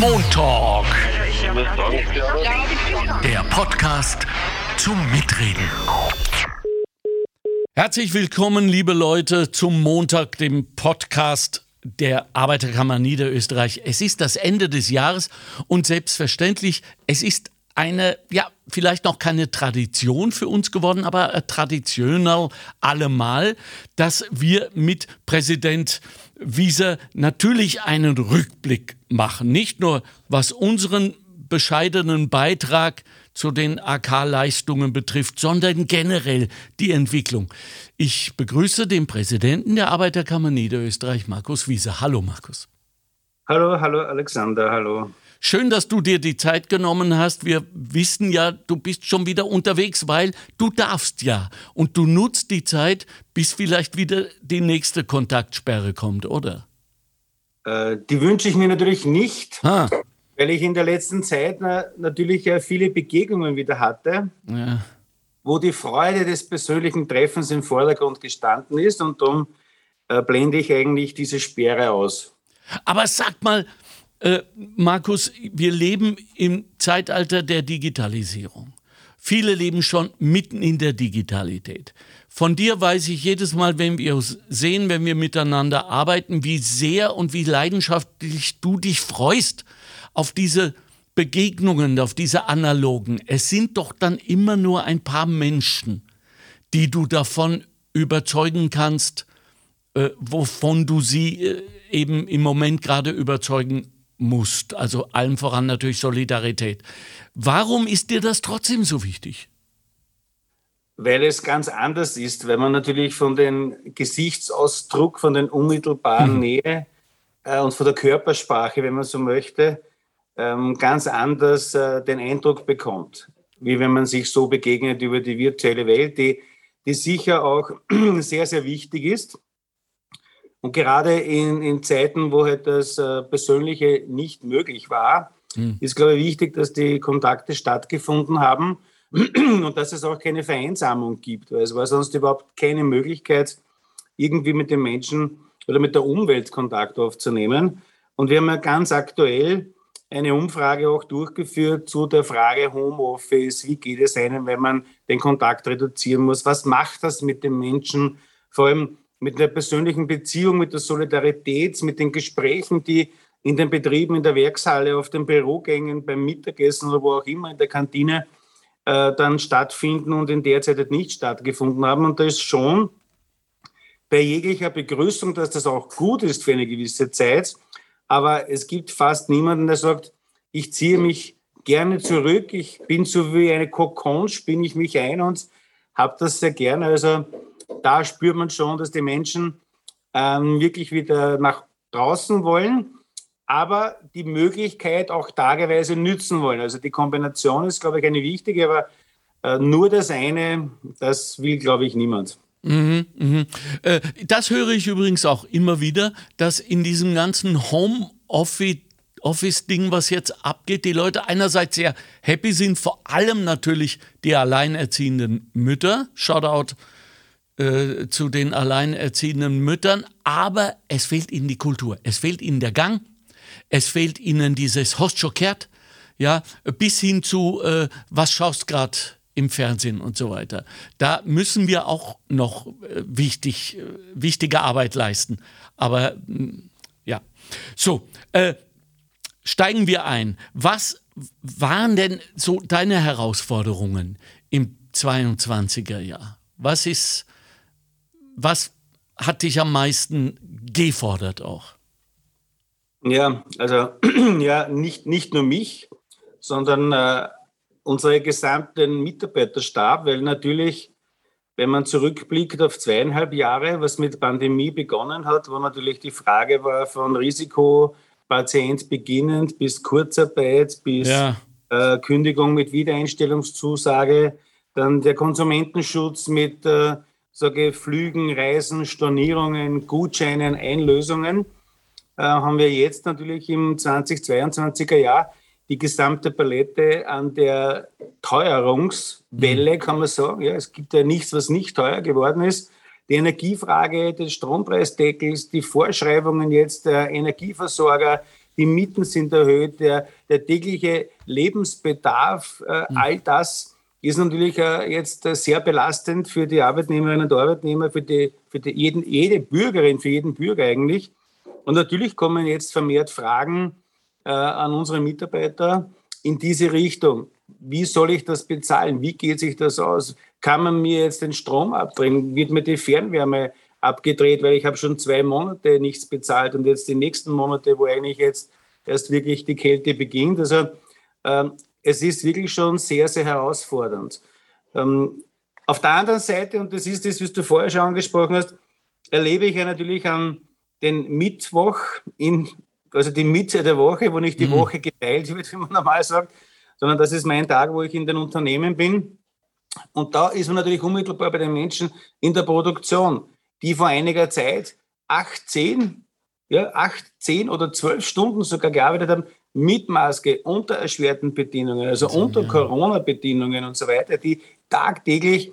Montalk. Der Podcast zum Mitreden. Herzlich willkommen, liebe Leute, zum Montag, dem Podcast der Arbeiterkammer Niederösterreich. Es ist das Ende des Jahres und selbstverständlich, es ist eine, ja, vielleicht noch keine Tradition für uns geworden, aber traditionell allemal, dass wir mit Präsident Wieser natürlich einen Rückblick machen. Nicht nur was unseren bescheidenen Beitrag zu den AK-Leistungen betrifft, sondern generell die Entwicklung. Ich begrüße den Präsidenten der Arbeiterkammer Niederösterreich, Markus Wiese. Hallo, Markus. Hallo, hallo, Alexander, hallo. Schön, dass du dir die Zeit genommen hast. Wir wissen ja, du bist schon wieder unterwegs, weil du darfst ja. Und du nutzt die Zeit, bis vielleicht wieder die nächste Kontaktsperre kommt, oder? Äh, die wünsche ich mir natürlich nicht. Ha weil ich in der letzten Zeit na, natürlich ja viele Begegnungen wieder hatte, ja. wo die Freude des persönlichen Treffens im Vordergrund gestanden ist und darum äh, blende ich eigentlich diese Sperre aus. Aber sag mal, äh, Markus, wir leben im Zeitalter der Digitalisierung. Viele leben schon mitten in der Digitalität. Von dir weiß ich jedes Mal, wenn wir uns sehen, wenn wir miteinander arbeiten, wie sehr und wie leidenschaftlich du dich freust auf diese Begegnungen, auf diese analogen. Es sind doch dann immer nur ein paar Menschen, die du davon überzeugen kannst, äh, wovon du sie äh, eben im Moment gerade überzeugen musst. Also allem voran natürlich Solidarität. Warum ist dir das trotzdem so wichtig? Weil es ganz anders ist, weil man natürlich von dem Gesichtsausdruck, von der unmittelbaren hm. Nähe äh, und von der Körpersprache, wenn man so möchte, ähm, ganz anders äh, den Eindruck bekommt, wie wenn man sich so begegnet über die virtuelle Welt, die, die sicher auch sehr, sehr wichtig ist. Und gerade in, in Zeiten, wo halt das äh, Persönliche nicht möglich war, mhm. ist, glaube ich, wichtig, dass die Kontakte stattgefunden haben und dass es auch keine Vereinsamung gibt, weil es war sonst überhaupt keine Möglichkeit, irgendwie mit den Menschen oder mit der Umwelt Kontakt aufzunehmen. Und wir haben ja ganz aktuell eine Umfrage auch durchgeführt zu der Frage Homeoffice. Wie geht es einem, wenn man den Kontakt reduzieren muss? Was macht das mit den Menschen? Vor allem mit der persönlichen Beziehung, mit der Solidarität, mit den Gesprächen, die in den Betrieben, in der Werkshalle, auf den Bürogängen, beim Mittagessen oder wo auch immer in der Kantine äh, dann stattfinden und in der Zeit halt nicht stattgefunden haben. Und da ist schon bei jeglicher Begrüßung, dass das auch gut ist für eine gewisse Zeit, aber es gibt fast niemanden, der sagt, ich ziehe mich gerne zurück, ich bin so wie eine Kokon, spinne ich mich ein und habe das sehr gerne. Also da spürt man schon, dass die Menschen ähm, wirklich wieder nach draußen wollen, aber die Möglichkeit auch tageweise nützen wollen. Also die Kombination ist, glaube ich, eine wichtige, aber äh, nur das eine, das will, glaube ich, niemand. Mhm, mhm. Äh, das höre ich übrigens auch immer wieder, dass in diesem ganzen Homeoffice Office-Ding, was jetzt abgeht, die Leute einerseits sehr happy sind, vor allem natürlich die alleinerziehenden Mütter. Shoutout äh, zu den alleinerziehenden Müttern. Aber es fehlt ihnen die Kultur. Es fehlt ihnen der Gang. Es fehlt ihnen dieses Hostschokert. Ja, bis hin zu, äh, was schaust gerade im Fernsehen und so weiter. Da müssen wir auch noch äh, wichtig, äh, wichtige Arbeit leisten. Aber mm, ja, so, äh, steigen wir ein. Was waren denn so deine Herausforderungen im 22er Jahr? Was ist, was hat dich am meisten gefordert auch? Ja, also ja, nicht, nicht nur mich, sondern äh, unsere gesamten Mitarbeiterstab, weil natürlich, wenn man zurückblickt auf zweieinhalb Jahre, was mit Pandemie begonnen hat, wo natürlich die Frage war von Risikopatient beginnend bis Kurzarbeit bis ja. äh, Kündigung mit Wiedereinstellungszusage, dann der Konsumentenschutz mit äh, sage Flügen, Reisen, Stornierungen, Gutscheinen, Einlösungen, äh, haben wir jetzt natürlich im 2022er Jahr die gesamte Palette an der Teuerungswelle, kann man sagen. Ja, es gibt ja nichts, was nicht teuer geworden ist. Die Energiefrage des Strompreisdeckels, die Vorschreibungen jetzt der Energieversorger, die Mieten sind erhöht, der, der tägliche Lebensbedarf, äh, mhm. all das ist natürlich äh, jetzt äh, sehr belastend für die Arbeitnehmerinnen und Arbeitnehmer, für, die, für die jeden, jede Bürgerin, für jeden Bürger eigentlich. Und natürlich kommen jetzt vermehrt Fragen äh, an unsere Mitarbeiter in diese Richtung. Wie soll ich das bezahlen? Wie geht sich das aus? Kann man mir jetzt den Strom abdrehen? Wird mir die Fernwärme abgedreht, weil ich habe schon zwei Monate nichts bezahlt und jetzt die nächsten Monate, wo eigentlich jetzt erst wirklich die Kälte beginnt. Also ähm, es ist wirklich schon sehr, sehr herausfordernd. Ähm, auf der anderen Seite, und das ist das, was du vorher schon angesprochen hast, erlebe ich ja natürlich an den Mittwoch, in, also die Mitte der Woche, wo nicht die mhm. Woche geteilt wird, wie man normal sagt, sondern das ist mein Tag, wo ich in den Unternehmen bin. Und da ist man natürlich unmittelbar bei den Menschen in der Produktion die vor einiger Zeit 18, ja, 18 oder 12 Stunden sogar gearbeitet haben mit Maske unter erschwerten Bedingungen, also also unter ja. Corona-Bedingungen und so weiter, die tagtäglich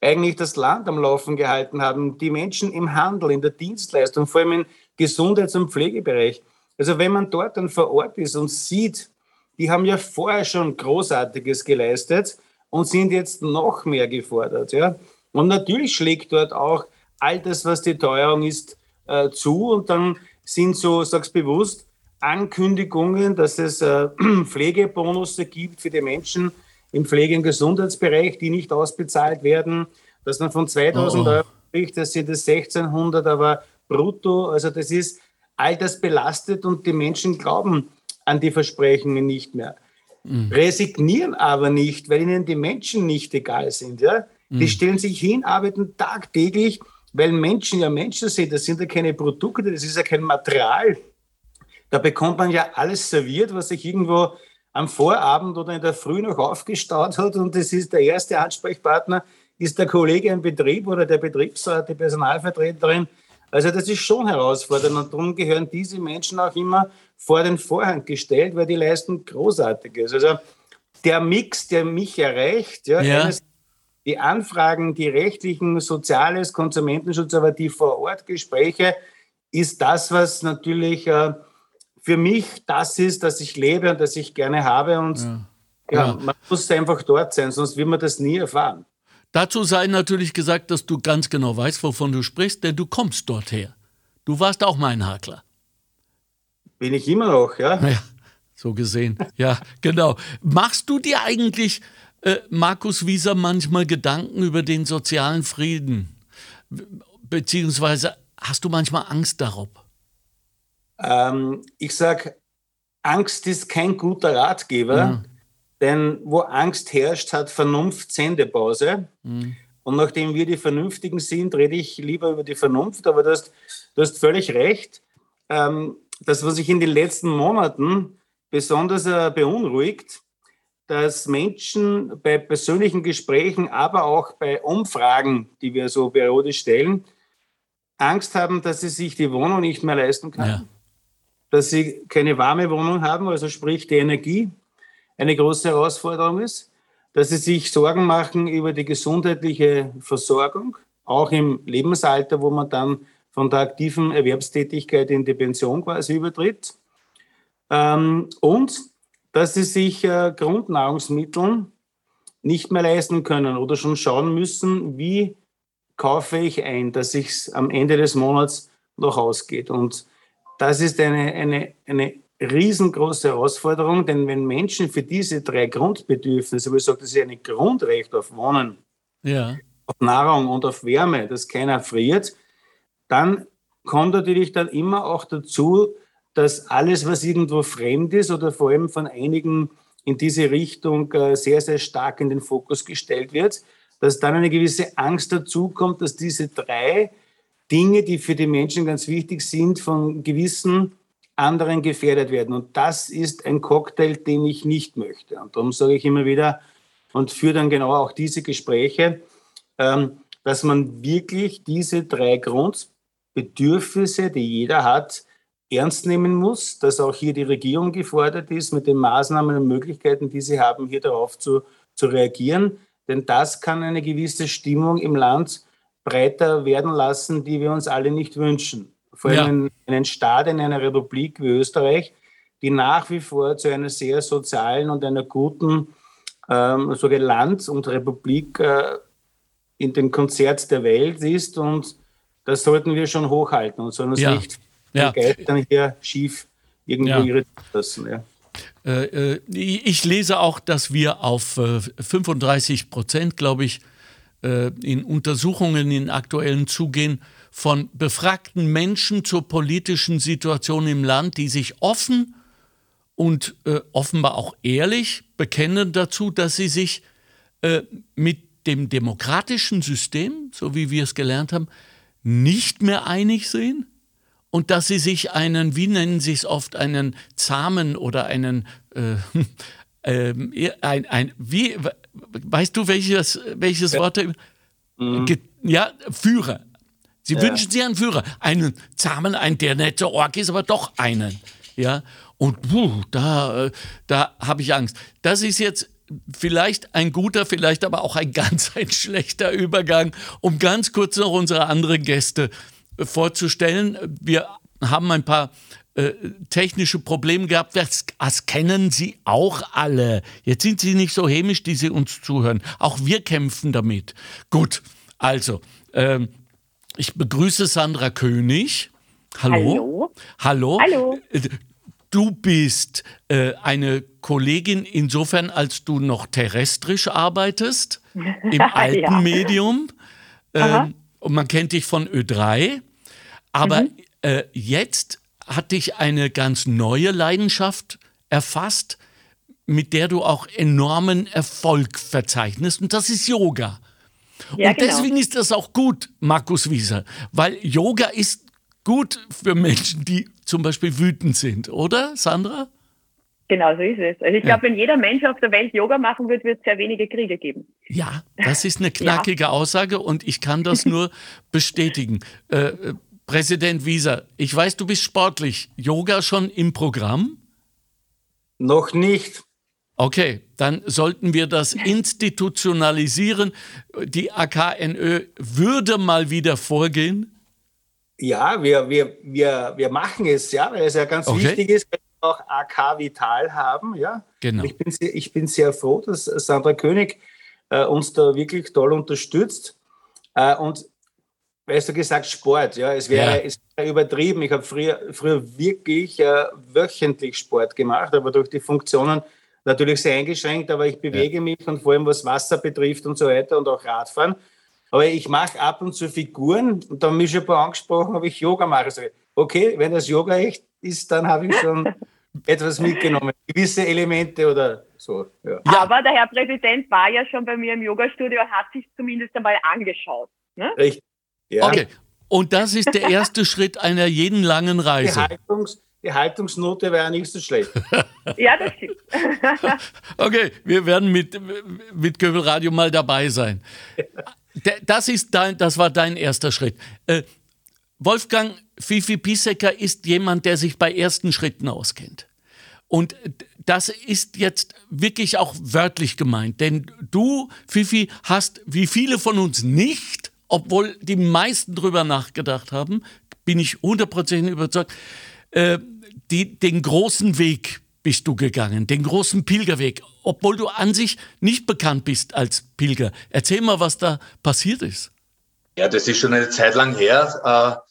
eigentlich das Land am Laufen gehalten haben, die Menschen im Handel, in der Dienstleistung, vor allem im Gesundheits- und Pflegebereich. Also wenn man dort dann vor Ort ist und sieht, die haben ja vorher schon Großartiges geleistet und sind jetzt noch mehr gefordert. Ja? Und natürlich schlägt dort auch all das, was die Teuerung ist, äh, zu. Und dann sind so, sag's bewusst, Ankündigungen, dass es äh, Pflegebonus gibt für die Menschen im Pflege- und Gesundheitsbereich, die nicht ausbezahlt werden, dass man von 2000 oh. Euro spricht, das sind es 1600, aber brutto. Also das ist all das belastet und die Menschen glauben an die Versprechungen nicht mehr. Mhm. Resignieren aber nicht, weil ihnen die Menschen nicht egal sind. Ja? Die mhm. stellen sich hin, arbeiten tagtäglich weil Menschen ja Menschen sind, das sind ja keine Produkte, das ist ja kein Material. Da bekommt man ja alles serviert, was sich irgendwo am Vorabend oder in der Früh noch aufgestaut hat und das ist der erste Ansprechpartner, ist der Kollege im Betrieb oder der Betriebsrat, die Personalvertreterin. Also das ist schon herausfordernd und darum gehören diese Menschen auch immer vor den Vorhang gestellt, weil die leisten Großartiges. Also der Mix, der mich erreicht, ja, ja. Die Anfragen, die rechtlichen, Soziales, Konsumentenschutz, aber die Vor-Ort-Gespräche ist das, was natürlich äh, für mich das ist, dass ich lebe und das ich gerne habe. Und ja. Ja, ja. man muss einfach dort sein, sonst will man das nie erfahren. Dazu sei natürlich gesagt, dass du ganz genau weißt, wovon du sprichst, denn du kommst dorther. Du warst auch mein Hakler. Bin ich immer noch, ja? Ja, so gesehen. Ja, genau. Machst du dir eigentlich äh, Markus Wieser manchmal Gedanken über den sozialen Frieden? Beziehungsweise hast du manchmal Angst darauf? Ähm, ich sage, Angst ist kein guter Ratgeber, mhm. denn wo Angst herrscht, hat Vernunft Sendepause. Mhm. Und nachdem wir die Vernünftigen sind, rede ich lieber über die Vernunft, aber du hast, du hast völlig recht. Ähm, das, was sich in den letzten Monaten besonders äh, beunruhigt, dass Menschen bei persönlichen Gesprächen, aber auch bei Umfragen, die wir so periodisch stellen, Angst haben, dass sie sich die Wohnung nicht mehr leisten können. Ja. Dass sie keine warme Wohnung haben, also sprich die Energie eine große Herausforderung ist. Dass sie sich Sorgen machen über die gesundheitliche Versorgung, auch im Lebensalter, wo man dann von der aktiven Erwerbstätigkeit in die Pension quasi übertritt. Ähm, und dass sie sich äh, Grundnahrungsmittel nicht mehr leisten können oder schon schauen müssen, wie kaufe ich ein, dass es am Ende des Monats noch ausgeht. Und das ist eine, eine, eine riesengroße Herausforderung, denn wenn Menschen für diese drei Grundbedürfnisse, wo ich sage, das ist ein Grundrecht auf Wohnen, ja. auf Nahrung und auf Wärme, dass keiner friert, dann kommt natürlich dann immer auch dazu, dass alles, was irgendwo fremd ist oder vor allem von einigen in diese Richtung äh, sehr, sehr stark in den Fokus gestellt wird, dass dann eine gewisse Angst dazu kommt, dass diese drei Dinge, die für die Menschen ganz wichtig sind, von gewissen anderen gefährdet werden. Und das ist ein Cocktail, den ich nicht möchte. Und darum sage ich immer wieder und führe dann genau auch diese Gespräche, ähm, dass man wirklich diese drei Grundbedürfnisse, die jeder hat, ernst nehmen muss, dass auch hier die Regierung gefordert ist, mit den Maßnahmen und Möglichkeiten, die sie haben, hier darauf zu, zu reagieren. Denn das kann eine gewisse Stimmung im Land breiter werden lassen, die wir uns alle nicht wünschen. Vor allem ja. in einem Staat, in einer Republik wie Österreich, die nach wie vor zu einer sehr sozialen und einer guten ähm, so Land und Republik äh, in den Konzert der Welt ist. Und das sollten wir schon hochhalten und sollen uns ja. nicht ja. Dann hier schief irgendwo ja. irritieren lassen. Ja. Äh, äh, ich lese auch, dass wir auf 35 äh, Prozent, glaube ich, in Untersuchungen in aktuellen zugehen von befragten Menschen zur politischen Situation im Land, die sich offen und offenbar auch ehrlich bekennen dazu, dass sie sich mit dem demokratischen System, so wie wir es gelernt haben, nicht mehr einig sehen und dass sie sich einen, wie nennen sie es oft, einen zahmen oder einen, äh, äh, ein, ein, wie, weißt du, welches, welches ja. Wort? Mhm. Ja, Führer. Sie ja. wünschen sich einen Führer, einen zahmen, einen, der nette Ork ist, aber doch einen. Ja, und puh, da, äh, da habe ich Angst. Das ist jetzt vielleicht ein guter, vielleicht aber auch ein ganz ein schlechter Übergang, um ganz kurz noch unsere anderen Gäste vorzustellen. Wir haben ein paar äh, technische Probleme gehabt. Das, das, kennen Sie auch alle. Jetzt sind Sie nicht so hämisch, die Sie uns zuhören. Auch wir kämpfen damit. Gut, also, ähm, ich begrüße Sandra König. Hallo. Hallo. Hallo. Hallo. Äh, du bist äh, eine Kollegin insofern, als du noch terrestrisch arbeitest, im alten ja. Medium. Ähm, und man kennt dich von Ö3. Aber mhm. äh, jetzt hat dich eine ganz neue Leidenschaft erfasst, mit der du auch enormen Erfolg verzeichnest. Und das ist Yoga. Ja, und genau. deswegen ist das auch gut, Markus Wieser, weil Yoga ist gut für Menschen, die zum Beispiel wütend sind, oder, Sandra? Genau so ist es. Also ich glaube, wenn jeder Mensch auf der Welt Yoga machen würde, wird es sehr wenige Kriege geben. Ja, das ist eine knackige ja. Aussage und ich kann das nur bestätigen. Äh, äh Präsident Wieser, ich weiß, du bist sportlich. Yoga schon im Programm? Noch nicht. Okay, dann sollten wir das institutionalisieren. Die AKNÖ würde mal wieder vorgehen. Ja, wir, wir, wir, wir machen es, ja, weil es ja ganz okay. wichtig ist, wenn wir auch AK Vital haben. Ja. Genau. Ich bin, sehr, ich bin sehr froh, dass Sandra König äh, uns da wirklich toll unterstützt. Äh, und weißt du gesagt, Sport, ja, es wäre, ja. es wäre übertrieben. Ich habe früher, früher wirklich äh, wöchentlich Sport gemacht, aber durch die Funktionen natürlich sehr eingeschränkt, aber ich bewege ja. mich und vor allem was Wasser betrifft und so weiter und auch Radfahren. Aber ich mache ab und zu Figuren und da haben mich schon ein paar angesprochen, ob ich Yoga mache. Also, okay, wenn das Yoga echt ist, dann habe ich schon etwas mitgenommen, gewisse Elemente oder so. Ja. Aber der Herr Präsident war ja schon bei mir im Yoga-Studio und hat sich zumindest einmal angeschaut. Ne? Richtig. Ja. Okay. Und das ist der erste Schritt einer jeden langen Reise. Die, Haltungs, die Haltungsnote wäre nicht so schlecht. ja, das stimmt. okay, wir werden mit, mit Köbelradio mal dabei sein. Das, ist dein, das war dein erster Schritt. Äh, Wolfgang Fifi Pisecker ist jemand, der sich bei ersten Schritten auskennt. Und das ist jetzt wirklich auch wörtlich gemeint, denn du, Fifi, hast wie viele von uns nicht obwohl die meisten drüber nachgedacht haben, bin ich hundertprozentig überzeugt, äh, die, den großen Weg bist du gegangen, den großen Pilgerweg, obwohl du an sich nicht bekannt bist als Pilger. Erzähl mal, was da passiert ist. Ja, das ist schon eine Zeit lang her.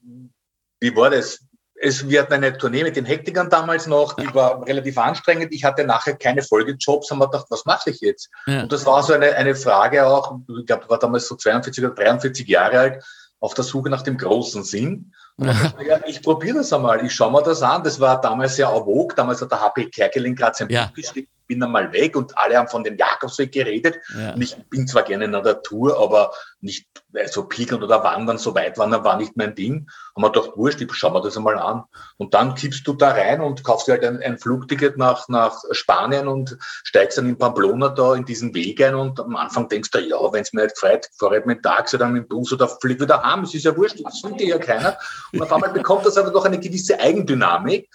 Äh, wie war das? Es, wir hatten eine Tournee mit den Hektikern damals noch, die war relativ anstrengend. Ich hatte nachher keine Folgejobs, haben wir gedacht, was mache ich jetzt? Ja. Und das war so eine, eine Frage auch, ich glaube, war damals so 42 oder 43 Jahre alt, auf der Suche nach dem großen Sinn. Und dachte, ja, ich probiere das einmal, ich schaue mir das an. Das war damals ja vogue, damals hat der HP Kerkeling gerade sein ja. Buch geschrieben bin einmal weg und alle haben von dem Jakobsweg geredet. Ja. Und ich bin zwar gerne in der Natur, aber nicht so also pilgern oder wandern, so weit wandern war nicht mein Ding. Haben wir gedacht, wurscht, ich schau mir das einmal an. Und dann kippst du da rein und kaufst dir halt ein, ein Flugticket nach, nach Spanien und steigst dann in Pamplona da in diesen Weg ein und am Anfang denkst du, ja, wenn es mir nicht gefällt, fahre ich mit dem Taxi oder mit dem Bus oder flieg wieder heim, es ist ja wurscht, das findet ja keiner. Und auf einmal bekommt das aber doch eine gewisse Eigendynamik.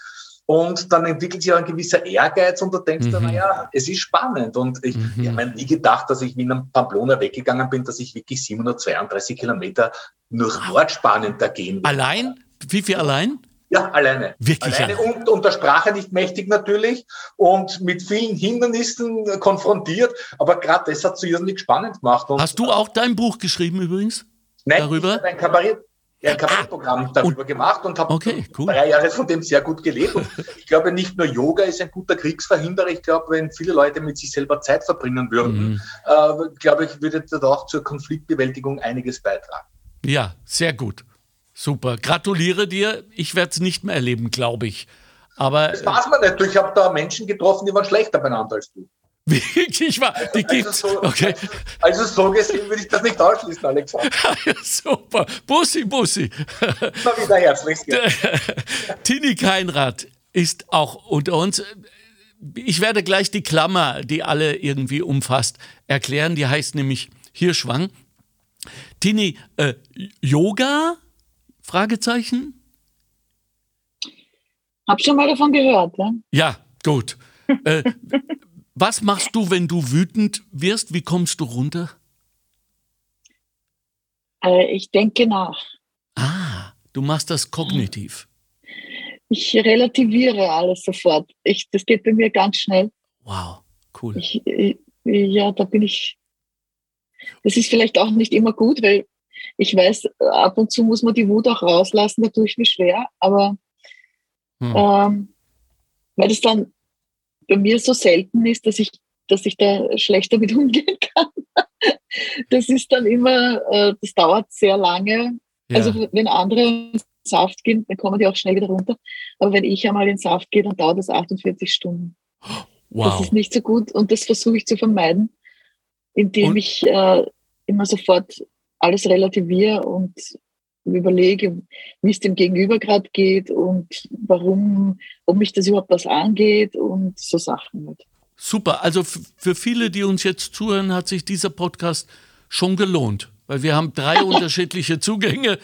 Und dann entwickelt sich auch ein gewisser Ehrgeiz und du denkst mhm. dann, naja, es ist spannend. Und ich, mhm. ich habe nie gedacht, dass ich wie in Pamplona weggegangen bin, dass ich wirklich 732 Kilometer durch Nordspanien da gehen will. Allein? Wie viel allein? Ja, alleine. Wirklich alleine und, und der Sprache nicht mächtig natürlich und mit vielen Hindernissen konfrontiert. Aber gerade das hat so irrsinnig spannend gemacht. Und Hast du auch dein Buch geschrieben übrigens? Nein, darüber? ein Kabarett, ein Kabarettprogramm Ah, darüber gemacht und habe Okay, cool. drei Jahre von dem sehr gut gelebt. Und ich glaube, nicht nur Yoga ist ein guter Kriegsverhinderer. Ich glaube, wenn viele Leute mit sich selber Zeit verbringen würden, Mhm. äh, glaube ich, würde das auch zur Konfliktbewältigung einiges beitragen. Ja, sehr gut. Super. Gratuliere dir. Ich werde es nicht mehr erleben, glaube ich. Aber Das weiß man nicht. Ich habe da Menschen getroffen, die waren schlechter beieinander als du. Wirklich war, die Also gibt's. so, Okay. also so gesehen würde ich das nicht ausschließen, Alexander. Super. Bussi, Bussi. Immer wieder herzlichst. Tini Keinrad ist auch unter uns. Ich werde gleich die Klammer, die alle irgendwie umfasst, erklären. Die heißt nämlich Hirschwang. Tini, äh, Yoga? Fragezeichen? Hab schon mal davon gehört. Ja? Ja, gut. äh, was machst du, wenn du wütend wirst? Wie kommst du runter? Äh, ich denke nach. Ah, du machst das kognitiv. Ich relativiere alles sofort. Ich, das geht bei mir ganz schnell. Wow, cool. Ich, ich, ja, da bin ich. Das ist vielleicht auch nicht immer gut, weil ich weiß, ab und zu muss man die Wut auch rauslassen, da tue ich mir schwer, aber Hm. ähm, weil das dann bei mir so selten ist, dass ich, dass ich da schlecht damit umgehen kann. Das ist dann immer, äh, das dauert sehr lange. Ja. Also wenn andere in Saft gehen, dann kommen die auch schnell wieder runter. Aber wenn ich einmal in Saft gehe, dann dauert das 48 Stunden. Das wow. ist nicht so gut und das versuche ich zu vermeiden, indem Und- ich äh, immer sofort alles relativiere und überlege, wie es dem Gegenüber gerade geht und warum, ob mich das überhaupt was angeht und so Sachen. Halt. Super. Also für viele, die uns jetzt zuhören, hat sich dieser Podcast schon gelohnt, weil wir haben drei unterschiedliche Zugänge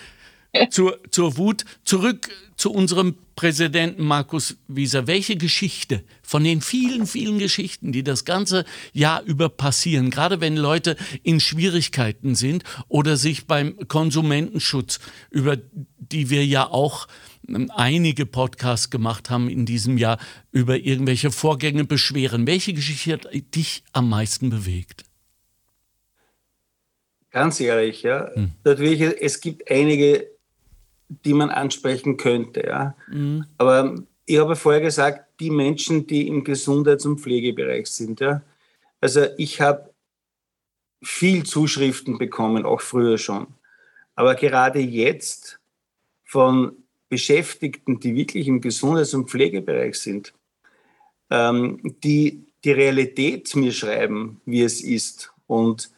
zur, zur Wut. Zurück zu unserem Präsidenten Markus Wieser. Welche Geschichte von den vielen, vielen Geschichten, die das ganze Jahr über passieren, gerade wenn Leute in Schwierigkeiten sind oder sich beim Konsumentenschutz, über die wir ja auch ähm, einige Podcasts gemacht haben in diesem Jahr, über irgendwelche Vorgänge beschweren. Welche Geschichte hat dich am meisten bewegt? Ganz ehrlich, ja. Hm. Natürlich, es gibt einige, die man ansprechen könnte, ja. Mhm. Aber ich habe vorher gesagt, die Menschen, die im Gesundheits- und Pflegebereich sind, ja. Also ich habe viel Zuschriften bekommen, auch früher schon. Aber gerade jetzt von Beschäftigten, die wirklich im Gesundheits- und Pflegebereich sind, ähm, die die Realität mir schreiben, wie es ist und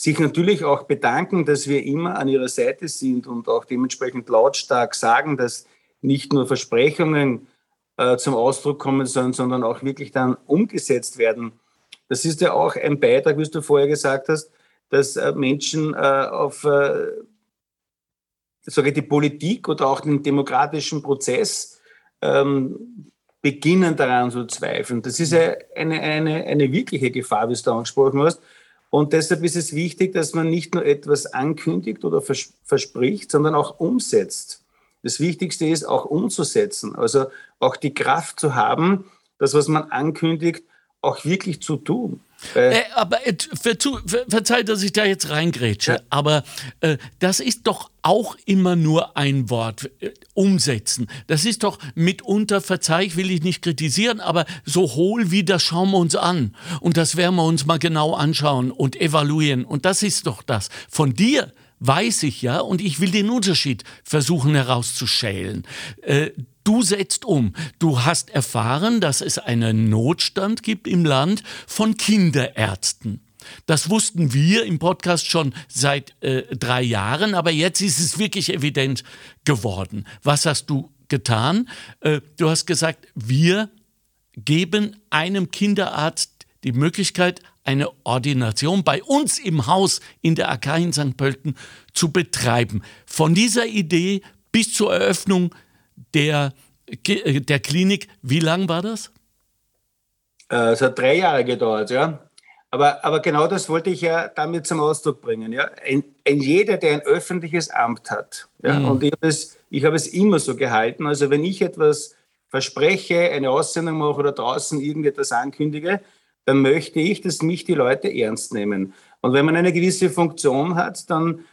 sich natürlich auch bedanken, dass wir immer an ihrer Seite sind und auch dementsprechend lautstark sagen, dass nicht nur Versprechungen äh, zum Ausdruck kommen sollen, sondern auch wirklich dann umgesetzt werden. Das ist ja auch ein Beitrag, wie du vorher gesagt hast, dass äh, Menschen äh, auf äh, sage die Politik oder auch den demokratischen Prozess ähm, beginnen daran zu zweifeln. Das ist ja eine, eine, eine wirkliche Gefahr, wie du angesprochen hast. Und deshalb ist es wichtig, dass man nicht nur etwas ankündigt oder vers verspricht, sondern auch umsetzt. Das Wichtigste ist auch umzusetzen, also auch die Kraft zu haben, das, was man ankündigt, auch wirklich zu tun. Weil- Äh, aber äh, verzu, ver, verzeih, dass ich da jetzt reingrätsche, Ja. aber äh, das ist doch auch immer nur ein Wort, äh, umsetzen. Das ist doch mitunter, verzeih, will ich nicht kritisieren, aber so hohl wie das schauen wir uns an. Und das werden wir uns mal genau anschauen und evaluieren. Und das ist doch das. Von dir weiß ich ja, und ich will den Unterschied versuchen herauszuschälen. Du setzt um. Du hast erfahren, dass es einen Notstand gibt im Land von Kinderärzten. Das wussten wir im Podcast schon seit äh, drei Jahren, aber jetzt ist es wirklich evident geworden. Was hast du getan? Äh, du hast gesagt, wir geben einem Kinderarzt die Möglichkeit, eine Ordination bei uns im Haus in der AK in St. Pölten zu betreiben. Von dieser Idee bis zur Eröffnung der, äh, der Klinik, wie lang war das? Äh, Es hat drei Jahre gedauert, ja. Aber, aber genau das wollte ich ja damit zum Ausdruck bringen. Ja? Ein, ein jeder, der ein öffentliches Amt hat, ja? Mhm. und ich habe, es, ich habe es immer so gehalten, also wenn ich etwas verspreche, eine Aussendung mache oder draußen irgendetwas ankündige, dann möchte ich, dass mich die Leute ernst nehmen. Und wenn man eine gewisse Funktion hat, dann,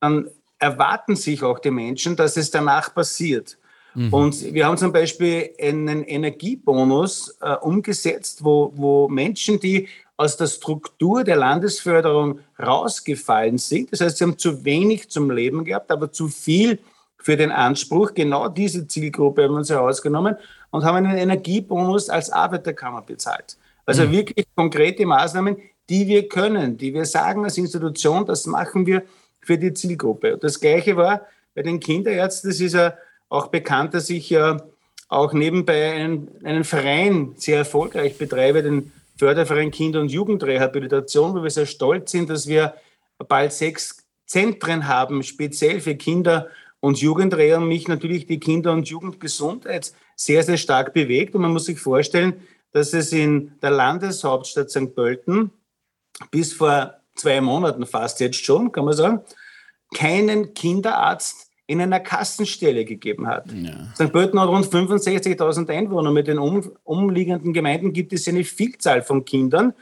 dann erwarten sich auch die Menschen, dass es danach passiert. Mhm. Und wir haben zum Beispiel einen Energiebonus äh, umgesetzt, wo, wo Menschen, die aus der Struktur der Landesförderung rausgefallen sind, das heißt, sie haben zu wenig zum Leben gehabt, aber zu viel für den Anspruch, genau diese Zielgruppe haben wir uns herausgenommen und haben einen Energiebonus als Arbeiterkammer bezahlt. Also mhm. wirklich konkrete Maßnahmen, die wir können, die wir sagen als Institution, das machen wir für die Zielgruppe. Und das Gleiche war bei den Kinderärzten, das ist ja auch bekannt, dass ich ja auch nebenbei einen, einen Verein sehr erfolgreich betreibe, den Förderverein Kinder- und Jugendrehabilitation, wo wir sehr stolz sind, dass wir bald sechs Zentren haben, speziell für Kinder und Jugendreha und mich natürlich die Kinder- und Jugendgesundheit sehr, sehr stark bewegt. Und man muss sich vorstellen, dass es in der Landeshauptstadt St. Pölten bis vor zwei Monaten fast jetzt schon, kann man sagen, keinen Kinderarzt in einer Kassenstelle gegeben hat. Ja. St. Pölten hat rund 65.000 Einwohner. Mit den um, umliegenden Gemeinden gibt es eine Vielzahl von Kindern.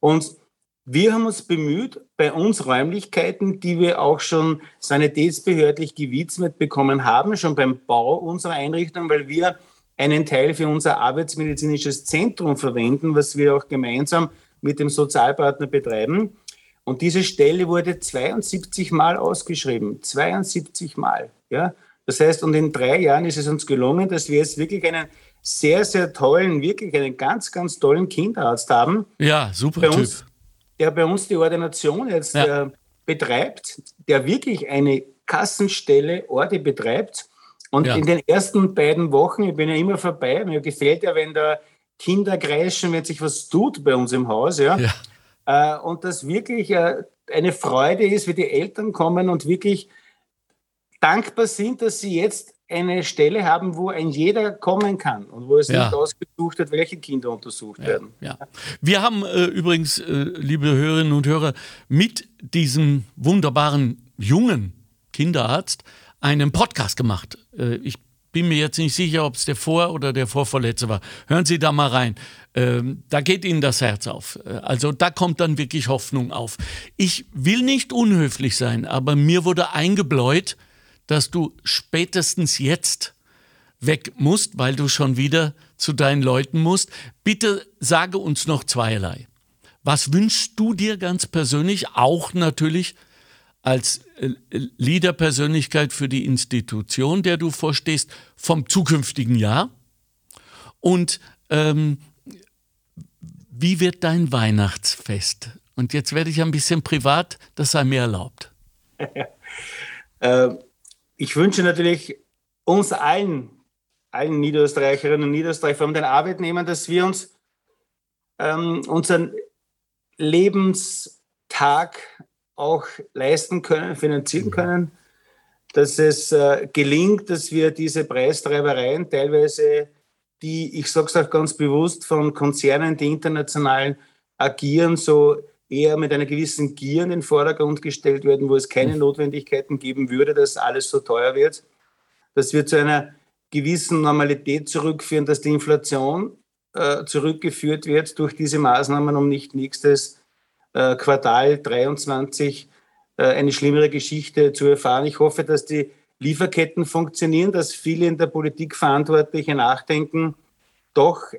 Und wir haben uns bemüht, bei uns Räumlichkeiten, die wir auch schon sanitätsbehördlich gewidmet bekommen haben, schon beim Bau unserer Einrichtung, weil wir einen Teil für unser arbeitsmedizinisches Zentrum verwenden, was wir auch gemeinsam mit dem Sozialpartner betreiben. Und diese Stelle wurde 72 Mal ausgeschrieben. 72 Mal. Ja? Das heißt, und in drei Jahren ist es uns gelungen, dass wir jetzt wirklich einen sehr, sehr tollen, wirklich einen ganz, ganz tollen Kinderarzt haben. Ja, super bei uns, Der bei uns die Ordination jetzt ja. äh, betreibt, der wirklich eine Kassenstelle Orte betreibt. Und ja. in den ersten beiden Wochen, ich bin ja immer vorbei, mir gefällt ja, wenn da Kinder kreischen, wenn sich was tut bei uns im Haus, ja. ja äh, und das wirklich äh, eine Freude ist, wie die Eltern kommen und wirklich dankbar sind, dass sie jetzt eine Stelle haben, wo ein jeder kommen kann und wo es ja. nicht ausgesucht wird, welche Kinder untersucht ja, werden. Ja. Wir haben äh, übrigens, äh, liebe Hörerinnen und Hörer, mit diesem wunderbaren jungen Kinderarzt einen Podcast gemacht. Äh, ich bin mir jetzt nicht sicher, ob es der Vor- oder der Vorvorletzte war. Hören Sie da mal rein. Ähm, da geht Ihnen das Herz auf. Äh, also da kommt dann wirklich Hoffnung auf. Ich will nicht unhöflich sein, aber mir wurde eingebläut, dass du spätestens jetzt weg musst, weil du schon wieder zu deinen Leuten musst. Bitte sage uns noch zweierlei. Was wünschst du dir ganz persönlich, auch natürlich als äh, Leaderpersönlichkeit für die Institution, der du vorstehst, vom zukünftigen Jahr? Und ähm, wie wird dein Weihnachtsfest? Und jetzt werde ich ein bisschen privat, das sei mir erlaubt. äh, ich wünsche natürlich uns allen, allen Niederösterreicherinnen und Niederösterreichern, vor den Arbeitnehmern, dass wir uns ähm, unseren Lebenstag auch leisten können, finanzieren können, dass es äh, gelingt, dass wir diese Preistreibereien teilweise, die, ich sage es auch ganz bewusst, von Konzernen, die international agieren, so eher mit einer gewissen Gier in den Vordergrund gestellt werden, wo es keine. Notwendigkeiten geben würde, dass alles so teuer wird, dass wir zu einer gewissen Normalität zurückführen, dass die Inflation äh, zurückgeführt wird durch diese Maßnahmen, um nicht nächstes äh, Quartal 23 äh, eine schlimmere Geschichte zu erfahren. Ich hoffe, dass die Lieferketten funktionieren, dass viele in der Politik Verantwortliche nachdenken, doch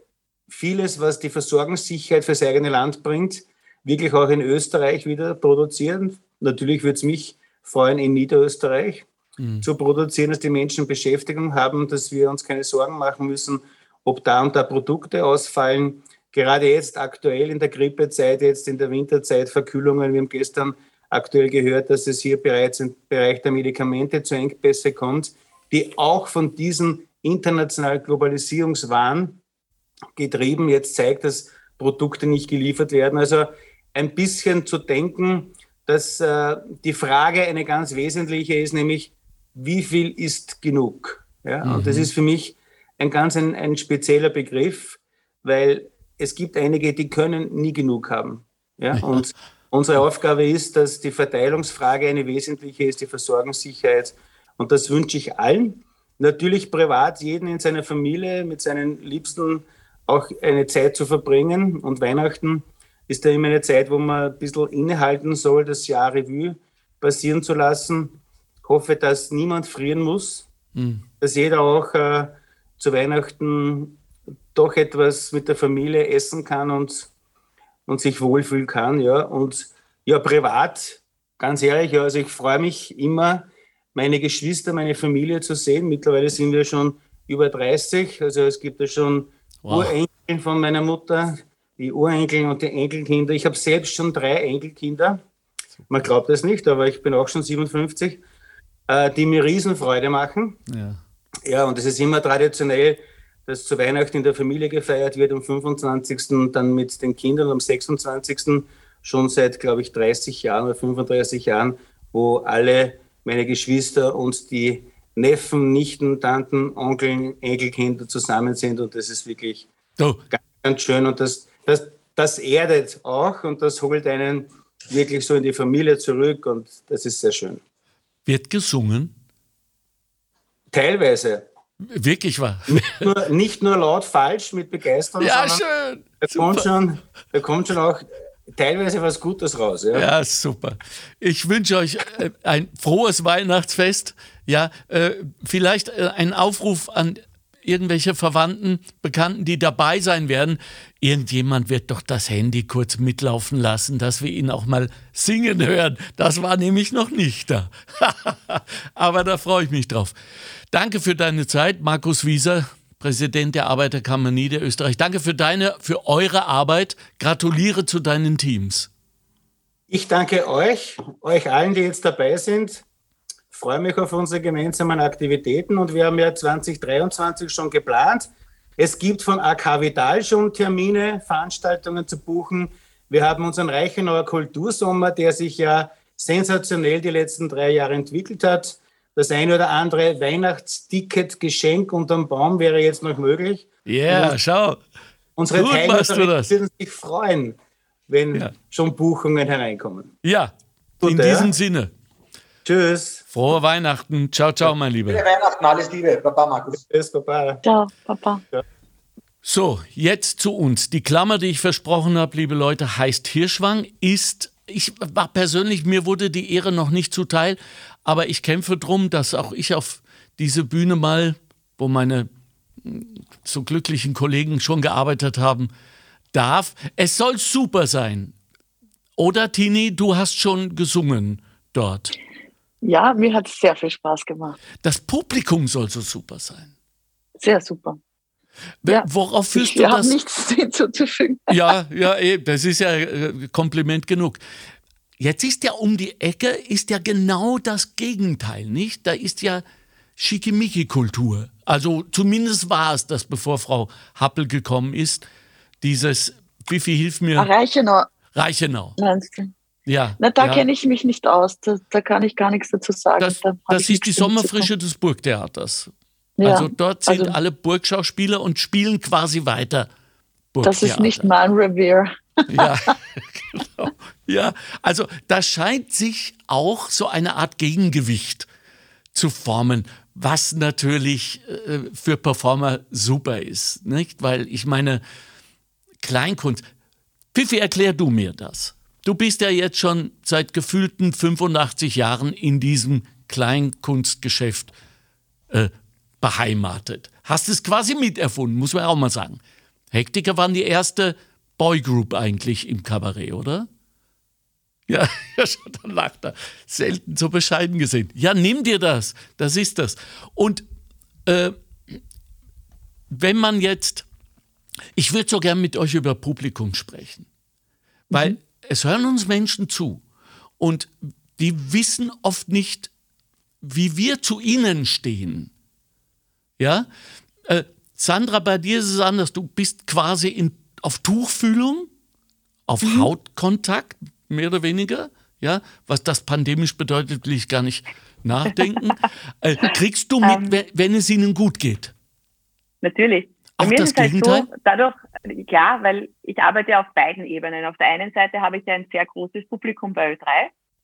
vieles, was die Versorgungssicherheit fürs eigene Land bringt, wirklich auch in Österreich wieder produzieren. Natürlich würde es mich freuen, in Niederösterreich mhm. zu produzieren, dass die Menschen Beschäftigung haben, dass wir uns keine Sorgen machen müssen, ob da und da Produkte ausfallen gerade jetzt aktuell in der Grippezeit, jetzt in der Winterzeit Verkühlungen. Wir haben gestern aktuell gehört, dass es hier bereits im Bereich der Medikamente zu Engpässe kommt, die auch von diesem internationalen Globalisierungswahn getrieben jetzt zeigt, dass Produkte nicht geliefert werden. Also ein bisschen zu denken, dass äh, die Frage eine ganz wesentliche ist, nämlich wie viel ist genug? Ja? Mhm. Und das mhm. ist für mich ein ganz ein, ein spezieller Begriff, weil es gibt einige, die können nie genug haben. Ja? Und unsere Aufgabe ist, dass die Verteilungsfrage eine wesentliche ist, die Versorgungssicherheit. Und das wünsche ich allen. Natürlich privat, jeden in seiner Familie, mit seinen Liebsten auch eine Zeit zu verbringen. Und Weihnachten ist ja immer eine Zeit, wo man ein bisschen innehalten soll, das Jahr Revue passieren zu lassen. Ich hoffe, dass niemand frieren muss, mhm. dass jeder auch äh, zu Weihnachten doch etwas mit der Familie essen kann und, und sich wohlfühlen kann. Ja. Und ja, privat, ganz ehrlich, also ich freue mich immer, meine Geschwister, meine Familie zu sehen. Mittlerweile sind wir schon über 30, also es gibt ja schon wow. Urenkel von meiner Mutter, die Urenkel und die Enkelkinder. Ich habe selbst schon drei Enkelkinder. Man glaubt es nicht, aber ich bin auch schon 57, äh, die mir Riesenfreude machen. Ja. ja, und es ist immer traditionell, dass zu Weihnachten in der Familie gefeiert wird, am 25. dann mit den Kindern, am 26. schon seit, glaube ich, 30 Jahren oder 35 Jahren, wo alle meine Geschwister und die Neffen, Nichten, Tanten, Onkeln, Enkelkinder zusammen sind und das ist wirklich oh. ganz, ganz schön und das, das, das erdet auch und das holt einen wirklich so in die Familie zurück und das ist sehr schön. Wird gesungen? Teilweise. Wirklich wahr. Nicht nur, nicht nur laut falsch mit Begeisterung, ja, schön. Da kommt, schon, da kommt schon auch teilweise was Gutes raus. Ja, ja super. Ich wünsche euch äh, ein frohes Weihnachtsfest. Ja, äh, vielleicht äh, ein Aufruf an irgendwelche Verwandten, Bekannten, die dabei sein werden. Irgendjemand wird doch das Handy kurz mitlaufen lassen, dass wir ihn auch mal singen hören. Das war nämlich noch nicht da. Aber da freue ich mich drauf. Danke für deine Zeit, Markus Wieser. Präsident der Arbeiterkammer Niederösterreich. Danke für deine, für eure Arbeit. Gratuliere zu deinen Teams. Ich danke euch, euch allen, die jetzt dabei sind. Ich freue mich auf unsere gemeinsamen Aktivitäten und wir haben ja 2023 schon geplant. Es gibt von AK Vital schon Termine, Veranstaltungen zu buchen. Wir haben unseren Reichenauer Kultursommer, der sich ja sensationell die letzten drei Jahre entwickelt hat. Das eine oder andere Weihnachtsticket, Geschenk unterm Baum wäre jetzt noch möglich. Ja, yeah, schau. Unsere Gut, Teilnehmer würden sich freuen, wenn ja. schon Buchungen hereinkommen. Ja, Gut, in diesem ja? Sinne. Tschüss. Frohe Weihnachten. Ciao, ciao, mein Lieber. Frohe Weihnachten, alles Liebe. Papa, Markus. Tschüss, Papa. Ciao, Papa. So, jetzt zu uns. Die Klammer, die ich versprochen habe, liebe Leute, heißt Hirschwang, ist ich war persönlich, mir wurde die Ehre noch nicht zuteil, aber ich kämpfe darum, dass auch ich auf diese Bühne mal, wo meine so glücklichen Kollegen schon gearbeitet haben, darf. Es soll super sein. Oder Tini, du hast schon gesungen dort. Ja, mir hat es sehr viel Spaß gemacht. Das Publikum soll so super sein. Sehr super. Ja, Worauf führst du das? nichts hinzuzufügen. Ja, ja, eh, das ist ja äh, Kompliment genug. Jetzt ist ja um die Ecke, ist ja genau das Gegenteil, nicht? Da ist ja Schickimicki-Kultur. Also zumindest war es das, bevor Frau Happel gekommen ist. Dieses, Fifi, hilf mir. Reichenau. Reichenau. Meinst du? Ja. Na, da ja. kenne ich mich nicht aus. Da, da, kann ich gar nichts dazu sagen. Das, da das ist die Sommerfrische des Burgtheaters. Ja, also dort sind also, alle Burgschauspieler und spielen quasi weiter. Das ist nicht mein Revier. Ja, genau. ja, also da scheint sich auch so eine Art Gegengewicht zu formen, was natürlich äh, für Performer super ist, nicht? Weil ich meine, Kleinkunst. Pfiffi, erklär du mir das. Du bist ja jetzt schon seit gefühlten 85 Jahren in diesem Kleinkunstgeschäft äh, beheimatet. Hast es quasi miterfunden, muss man auch mal sagen. Hektiker waren die erste Boygroup eigentlich im Kabarett, oder? Ja, ja, schon, dann lacht er. Selten so bescheiden gesehen. Ja, nimm dir das. Das ist das. Und äh, wenn man jetzt, ich würde so gern mit euch über Publikum sprechen, weil mhm. Es hören uns Menschen zu und die wissen oft nicht, wie wir zu ihnen stehen. Ja? Äh, Sandra, bei dir ist es anders. Du bist quasi in, auf Tuchfühlung, auf mhm. Hautkontakt, mehr oder weniger. Ja, was das pandemisch bedeutet, will ich gar nicht nachdenken. äh, kriegst du mit, ähm. wenn es ihnen gut geht? Natürlich. Bei Auch mir das ist es halt so, dadurch, klar, weil ich arbeite auf beiden Ebenen. Auf der einen Seite habe ich ja ein sehr großes Publikum bei Ö3.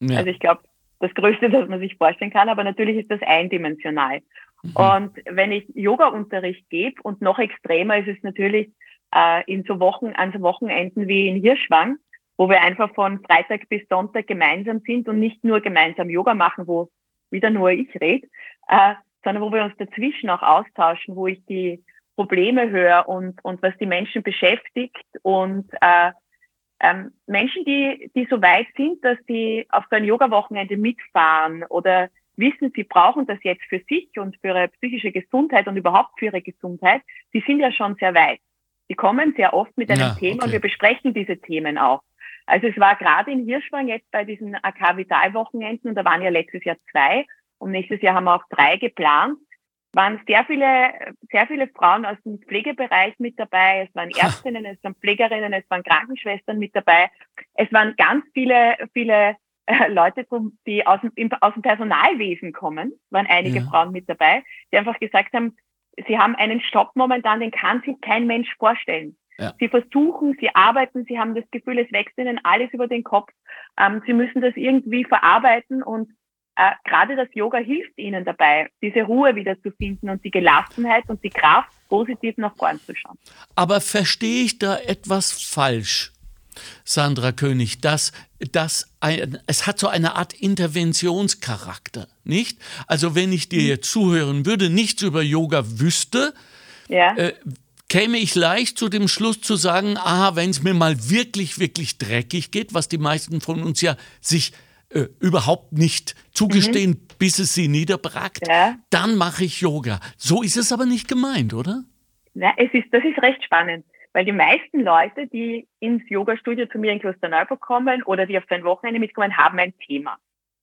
Ja. Also ich glaube, das Größte, das man sich vorstellen kann, aber natürlich ist das eindimensional. Mhm. Und wenn ich Yoga-Unterricht gebe und noch extremer ist es natürlich äh, in so Wochen, an so Wochenenden wie in Hirschwang, wo wir einfach von Freitag bis Sonntag gemeinsam sind und nicht nur gemeinsam Yoga machen, wo wieder nur ich rede, äh, sondern wo wir uns dazwischen auch austauschen, wo ich die Probleme höre und, und was die Menschen beschäftigt und äh, ähm, Menschen, die, die so weit sind, dass die auf so ein Yoga-Wochenende mitfahren oder wissen, sie brauchen das jetzt für sich und für ihre psychische Gesundheit und überhaupt für ihre Gesundheit, die sind ja schon sehr weit. Die kommen sehr oft mit einem ja, Thema okay. und wir besprechen diese Themen auch. Also es war gerade in Hirschwang jetzt bei diesen AK Vital Wochenenden und da waren ja letztes Jahr zwei und nächstes Jahr haben wir auch drei geplant waren sehr viele, sehr viele Frauen aus dem Pflegebereich mit dabei. Es waren Ärztinnen, es waren Pflegerinnen, es waren Krankenschwestern mit dabei. Es waren ganz viele, viele äh, Leute, die aus dem, aus dem Personalwesen kommen, waren einige ja. Frauen mit dabei, die einfach gesagt haben, sie haben einen Stopp momentan, den kann sich kein Mensch vorstellen. Ja. Sie versuchen, sie arbeiten, sie haben das Gefühl, es wächst ihnen alles über den Kopf. Ähm, sie müssen das irgendwie verarbeiten und äh, gerade das Yoga hilft ihnen dabei, diese Ruhe wieder zu finden und die Gelassenheit und die Kraft, positiv nach vorn zu schauen. Aber verstehe ich da etwas falsch? Sandra König, dass das ein, es hat so eine Art Interventionscharakter, nicht? Also wenn ich dir jetzt zuhören würde, nichts über Yoga wüsste, ja. äh, käme ich leicht zu dem Schluss zu sagen, aha, wenn es mir mal wirklich, wirklich dreckig geht, was die meisten von uns ja sich äh, überhaupt nicht zugestehen, mhm. bis es sie niederbrackt, ja. dann mache ich Yoga. So ist es aber nicht gemeint, oder? Na, es ist, das ist recht spannend, weil die meisten Leute, die ins Yoga-Studio zu mir in Klosterneuburg kommen oder die auf ein Wochenende mitkommen, haben ein Thema.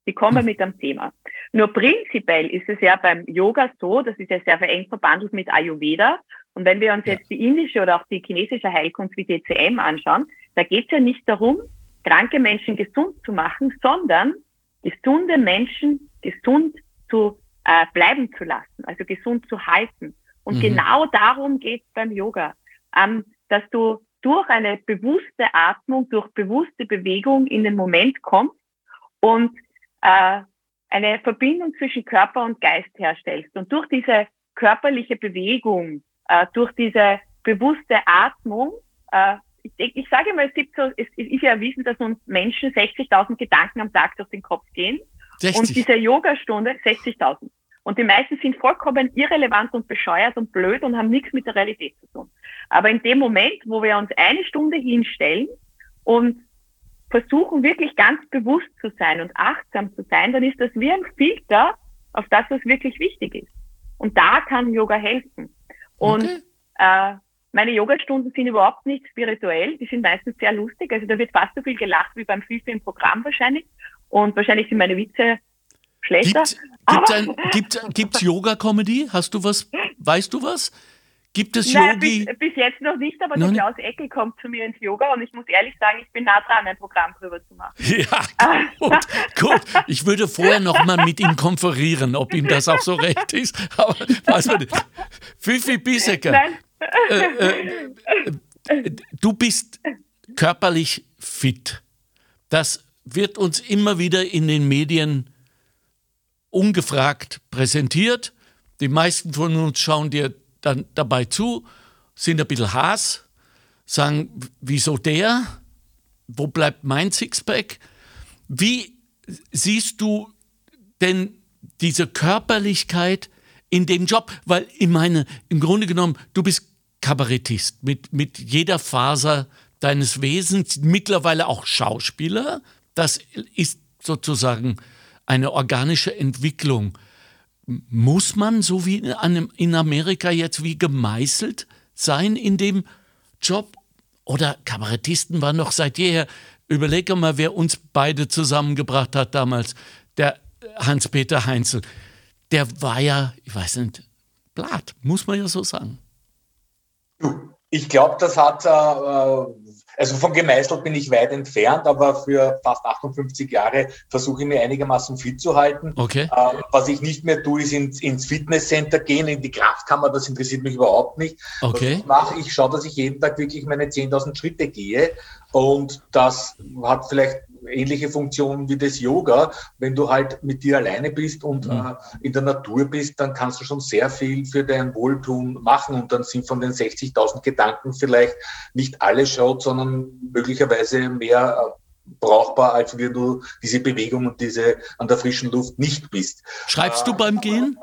Die kommen mhm. mit einem Thema. Nur prinzipiell ist es ja beim Yoga so, das ist ja sehr eng verbandelt mit Ayurveda. Und wenn wir uns ja. jetzt die indische oder auch die chinesische Heilkunst wie DCM anschauen, da geht es ja nicht darum, kranke Menschen gesund zu machen, sondern gesunde Menschen gesund zu äh, bleiben zu lassen, also gesund zu halten. Und mhm. genau darum geht es beim Yoga, ähm, dass du durch eine bewusste Atmung, durch bewusste Bewegung in den Moment kommst und äh, eine Verbindung zwischen Körper und Geist herstellst. Und durch diese körperliche Bewegung, äh, durch diese bewusste Atmung äh, ich, ich sage mal, es gibt so, es, es ist ja erwiesen, dass uns Menschen 60.000 Gedanken am Tag durch den Kopf gehen. 60. Und diese Yogastunde 60.000. Und die meisten sind vollkommen irrelevant und bescheuert und blöd und haben nichts mit der Realität zu tun. Aber in dem Moment, wo wir uns eine Stunde hinstellen und versuchen wirklich ganz bewusst zu sein und achtsam zu sein, dann ist das wie ein Filter auf das, was wirklich wichtig ist. Und da kann Yoga helfen. Und okay. äh, meine Yogastunden sind überhaupt nicht spirituell, die sind meistens sehr lustig. Also da wird fast so viel gelacht wie beim FIFA im Programm wahrscheinlich. Und wahrscheinlich sind meine Witze schlechter. Gibt es gibt, Yoga-Comedy? Hast du was? Weißt du was? Gibt es naja, Yogi? Bis, bis, jetzt noch nicht, aber noch der Klaus Eckel kommt zu mir ins Yoga und ich muss ehrlich sagen, ich bin nah dran, ein Programm drüber zu machen. Ja, gut, gut. Ich würde vorher noch mal mit ihm konferieren, ob ihm das auch so recht ist. Aber weiß man nicht. Fifi Bissecker, Nein. Äh, äh, du bist körperlich fit. Das wird uns immer wieder in den Medien ungefragt präsentiert. Die meisten von uns schauen dir dann dabei zu, sind ein bisschen Haas, sagen, wieso der? Wo bleibt mein Sixpack? Wie siehst du denn diese Körperlichkeit in dem Job, weil ich meine, im Grunde genommen, du bist Kabarettist mit, mit jeder Faser deines Wesens, mittlerweile auch Schauspieler. Das ist sozusagen eine organische Entwicklung. Muss man so wie in Amerika jetzt wie gemeißelt sein in dem Job? Oder Kabarettisten waren noch seit jeher. Überlege mal, wer uns beide zusammengebracht hat damals. Der Hans-Peter Heinzel der war ja, ich weiß nicht, blatt, muss man ja so sagen. Ich glaube, das hat, äh, also von gemeißelt bin ich weit entfernt, aber für fast 58 Jahre versuche ich mir einigermaßen fit zu halten. Okay. Ähm, was ich nicht mehr tue, ist ins, ins Fitnesscenter gehen, in die Kraftkammer, das interessiert mich überhaupt nicht. Okay. Was ich mache, ich schaue, dass ich jeden Tag wirklich meine 10.000 Schritte gehe und das hat vielleicht ähnliche Funktion wie das Yoga. Wenn du halt mit dir alleine bist und mhm. äh, in der Natur bist, dann kannst du schon sehr viel für dein Wohltun machen und dann sind von den 60.000 Gedanken vielleicht nicht alle schaut, sondern möglicherweise mehr äh, brauchbar, als wenn du diese Bewegung und diese an der frischen Luft nicht bist. Schreibst äh, du beim Gehen?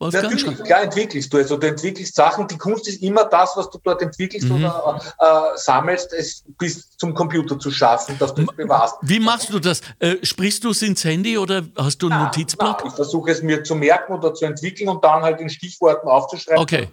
Wolfgang? Natürlich, klar entwickelst du. Also du entwickelst Sachen. Die Kunst ist immer das, was du dort entwickelst mhm. oder äh, sammelst, es bis zum Computer zu schaffen, dass du es bewahrst. Wie machst du das? Äh, sprichst du es ins Handy oder hast du einen Notizblock? Na, ich versuche es mir zu merken oder zu entwickeln und dann halt in Stichworten aufzuschreiben. Okay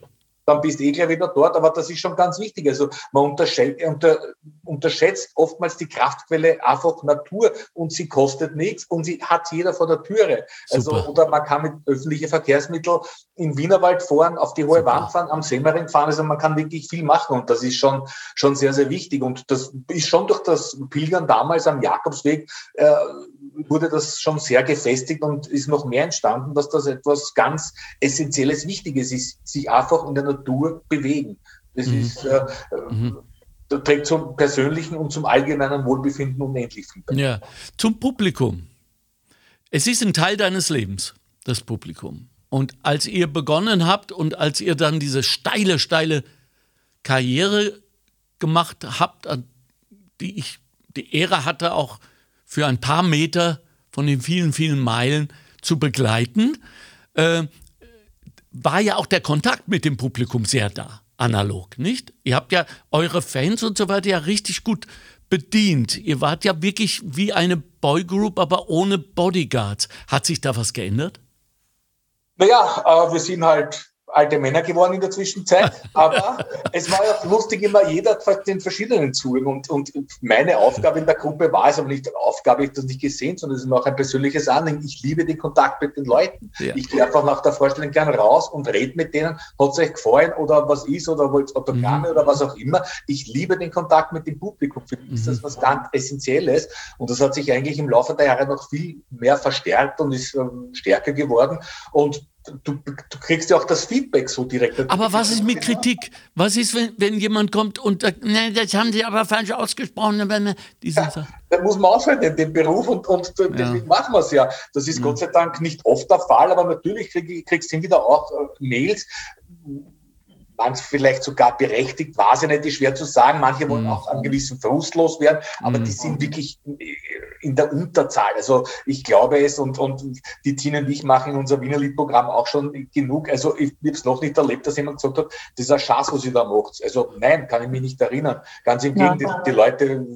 dann bist du eh gleich wieder dort. Aber das ist schon ganz wichtig. Also man unterschätzt, unter, unterschätzt oftmals die Kraftquelle einfach Natur und sie kostet nichts und sie hat jeder vor der Türe. Also, oder man kann mit öffentlichen Verkehrsmitteln im Wienerwald fahren, auf die hohe Super. Wand fahren, am Semmering fahren. Also man kann wirklich viel machen und das ist schon, schon sehr, sehr wichtig. Und das ist schon durch das Pilgern damals am Jakobsweg äh, wurde das schon sehr gefestigt und ist noch mehr entstanden, dass das etwas ganz Essentielles, Wichtiges ist, sich einfach in der Natur bewegen. Das mhm. ist, äh, mhm. das trägt zum persönlichen und zum allgemeinen Wohlbefinden unendlich viel bei. Ja, zum Publikum. Es ist ein Teil deines Lebens, das Publikum. Und als ihr begonnen habt und als ihr dann diese steile, steile Karriere gemacht habt, die ich die Ehre hatte, auch für ein paar Meter von den vielen, vielen Meilen zu begleiten, äh, war ja auch der Kontakt mit dem Publikum sehr da, analog, nicht? Ihr habt ja eure Fans und so weiter ja richtig gut bedient. Ihr wart ja wirklich wie eine Boygroup, aber ohne Bodyguards. Hat sich da was geändert? Naja, äh, wir sind halt alte Männer geworden in der Zwischenzeit, aber es war ja lustig immer jeder den verschiedenen Zugang und, und meine Aufgabe in der Gruppe war es aber nicht Aufgabe, ich das nicht gesehen, sondern es ist mir auch ein persönliches Anliegen. Ich liebe den Kontakt mit den Leuten. Ja. Ich gehe einfach nach der Vorstellung gern raus und rede mit denen, hat es euch gefallen oder was ist oder wollt Autogramme mhm. oder was auch immer. Ich liebe den Kontakt mit dem Publikum. Für mich ist das mhm. was ganz Essentielles und das hat sich eigentlich im Laufe der Jahre noch viel mehr verstärkt und ist ähm, stärker geworden und du, du kriegst ja auch das Feedback so direkt. Aber was ist mit Kritik? Was ist, wenn, wenn jemand kommt und sagt, nein, das haben sie aber falsch ausgesprochen? Wenn ja, dann muss man aushalten, den Beruf und, und deswegen ja. machen wir es ja. Das ist ja. Gott sei Dank nicht oft der Fall, aber natürlich krieg, kriegst du wieder auch äh, Mails, manche vielleicht sogar berechtigt, weiß ich nicht, ist schwer zu sagen. Manche wollen mhm. auch einen gewissen Frust loswerden, aber mhm. die sind wirklich in der Unterzahl. Also ich glaube es und, und die Tina und ich machen in unser Wiener Liedprogramm auch schon genug. Also ich habe es noch nicht erlebt, dass jemand gesagt hat, das ist ein Schatz, was ihr da macht. Also nein, kann ich mich nicht erinnern. Ganz im ja. Gegenteil, die, die Leute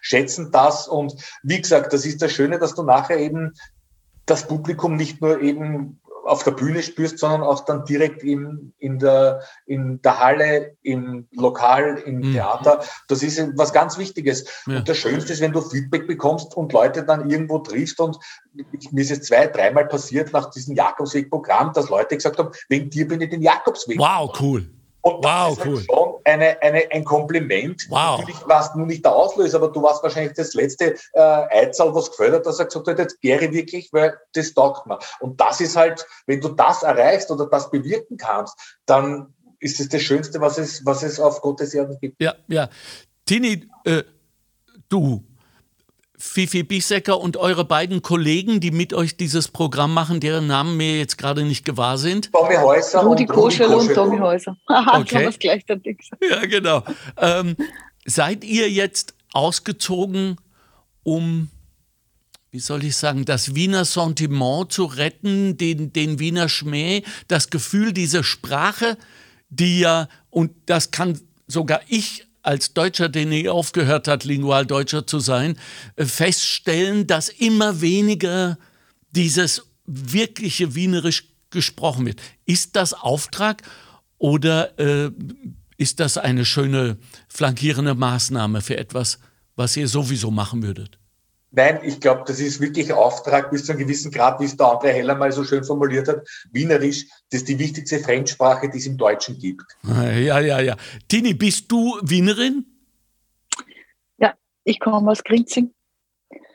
schätzen das und wie gesagt, das ist das Schöne, dass du nachher eben das Publikum nicht nur eben auf der Bühne spürst, sondern auch dann direkt in, in, der, in der Halle, im Lokal, im mhm. Theater. Das ist was ganz Wichtiges. Ja. Und das Schönste ist, wenn du Feedback bekommst und Leute dann irgendwo triffst und mir ist es zwei, dreimal passiert nach diesem Jakobsweg-Programm, dass Leute gesagt haben, wegen dir bin ich den Jakobsweg. Wow, cool. Wow, ist cool. Halt schon eine, eine, ein Kompliment. Wow. Natürlich warst du nicht der Auslöser, aber du warst wahrscheinlich das letzte äh, Eizahl, was gefällt hat, dass er gesagt hat, jetzt gäre wirklich, weil das taugt mir. Und das ist halt, wenn du das erreichst oder das bewirken kannst, dann ist es das Schönste, was es, was es auf Gottes Erden gibt. Ja, ja. Tini, äh, du, Fifi Bisecker und eure beiden Kollegen, die mit euch dieses Programm machen, deren Namen mir jetzt gerade nicht gewahr sind. Tommy Häuser. Rudi Koschel und Tommy Häuser. Haha, okay. gleichzeitig Ja, genau. Ähm, seid ihr jetzt ausgezogen, um, wie soll ich sagen, das Wiener Sentiment zu retten, den, den Wiener Schmäh, das Gefühl dieser Sprache, die ja, und das kann sogar ich als Deutscher, der nie aufgehört hat, Lingualdeutscher zu sein, äh, feststellen, dass immer weniger dieses wirkliche Wienerisch gesprochen wird. Ist das Auftrag oder äh, ist das eine schöne flankierende Maßnahme für etwas, was ihr sowieso machen würdet? Nein, ich glaube, das ist wirklich Auftrag bis zu einem gewissen Grad, wie es der André Heller mal so schön formuliert hat. Wienerisch, das ist die wichtigste Fremdsprache, die es im Deutschen gibt. Ja, ja, ja. Tini, bist du Wienerin? ich komme aus Grinzing.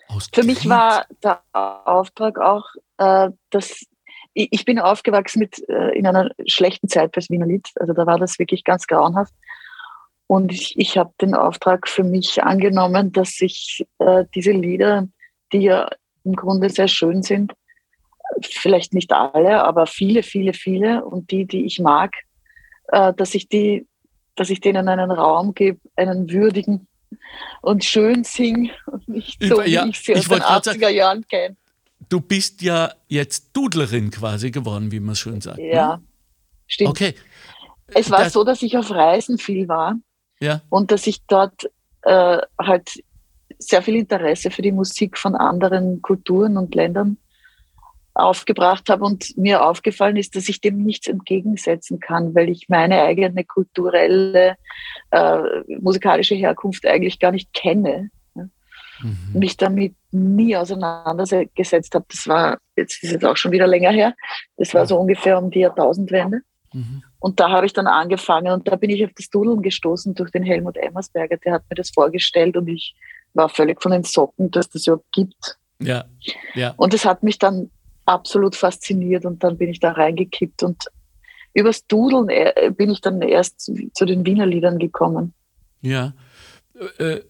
Aus Für mich war der Auftrag auch, äh, dass ich, ich, bin aufgewachsen mit äh, in einer schlechten Zeit fürs Wiener Lied. Also da war das wirklich ganz grauenhaft. Und ich, ich habe den Auftrag für mich angenommen, dass ich äh, diese Lieder, die ja im Grunde sehr schön sind, vielleicht nicht alle, aber viele, viele, viele und die, die ich mag, äh, dass ich die, dass ich denen einen Raum gebe, einen würdigen und schön singe und nicht so, ja, wie ich sie aus den 80er sagen, Jahren kenne. Du bist ja jetzt Dudlerin quasi geworden, wie man schön sagt. Ja, ne? stimmt. Okay. Es war das, so, dass ich auf Reisen viel war ja. und dass ich dort äh, halt sehr viel Interesse für die Musik von anderen Kulturen und Ländern aufgebracht habe und mir aufgefallen ist, dass ich dem nichts entgegensetzen kann, weil ich meine eigene kulturelle, äh, musikalische Herkunft eigentlich gar nicht kenne. Mhm. Mich damit nie auseinandergesetzt habe. Das war, jetzt ist es auch schon wieder länger her, das war so ungefähr um die Jahrtausendwende. Mhm. Und da habe ich dann angefangen und da bin ich auf das Dudeln gestoßen durch den Helmut Emmersberger, der hat mir das vorgestellt und ich war völlig von den Socken, dass das überhaupt gibt. Ja, ja. Und es hat mich dann absolut fasziniert und dann bin ich da reingekippt und übers Dudeln äh, bin ich dann erst zu den Wiener Liedern gekommen. Ja. Äh,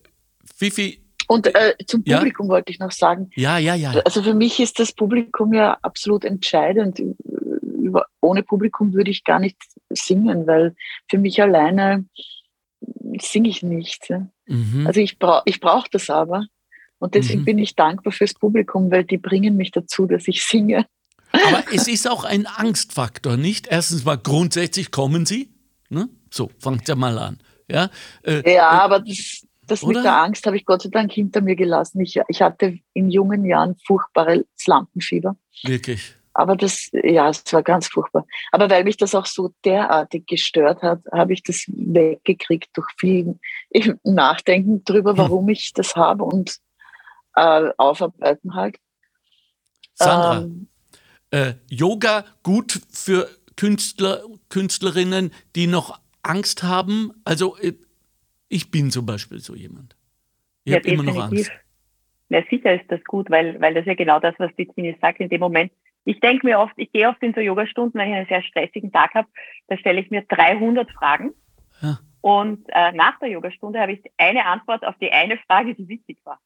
Fifi. Und äh, zum Publikum ja? wollte ich noch sagen. Ja, ja, ja. Also für mich ist das Publikum ja absolut entscheidend. Ohne Publikum würde ich gar nicht singen, weil für mich alleine singe ich nicht. Mhm. Also ich, bra ich brauche das aber. Und deswegen mhm. bin ich dankbar fürs Publikum, weil die bringen mich dazu, dass ich singe. Aber es ist auch ein Angstfaktor, nicht? Erstens mal grundsätzlich kommen sie. Ne? So, fangt ja mal an. Ja, äh, ja aber das, das mit der Angst habe ich Gott sei Dank hinter mir gelassen. Ich, ich hatte in jungen Jahren furchtbares Lampenfieber. Wirklich. Aber das, ja, es war ganz furchtbar. Aber weil mich das auch so derartig gestört hat, habe ich das weggekriegt durch viel Nachdenken darüber, hm. warum ich das habe und äh, aufarbeiten halt. Sandra, ähm, äh, Yoga gut für Künstler, Künstlerinnen, die noch Angst haben? Also äh, ich bin zum Beispiel so jemand. Ich ja, habe immer noch Angst. Ja, sicher ist das gut, weil, weil das ja genau das, was die Tini sagt, in dem Moment. Ich denke mir oft, ich gehe oft in so Yogastunden, wenn ich einen sehr stressigen Tag habe, da stelle ich mir 300 Fragen. Ja. Und äh, nach der Yogastunde habe ich eine Antwort auf die eine Frage, die wichtig war.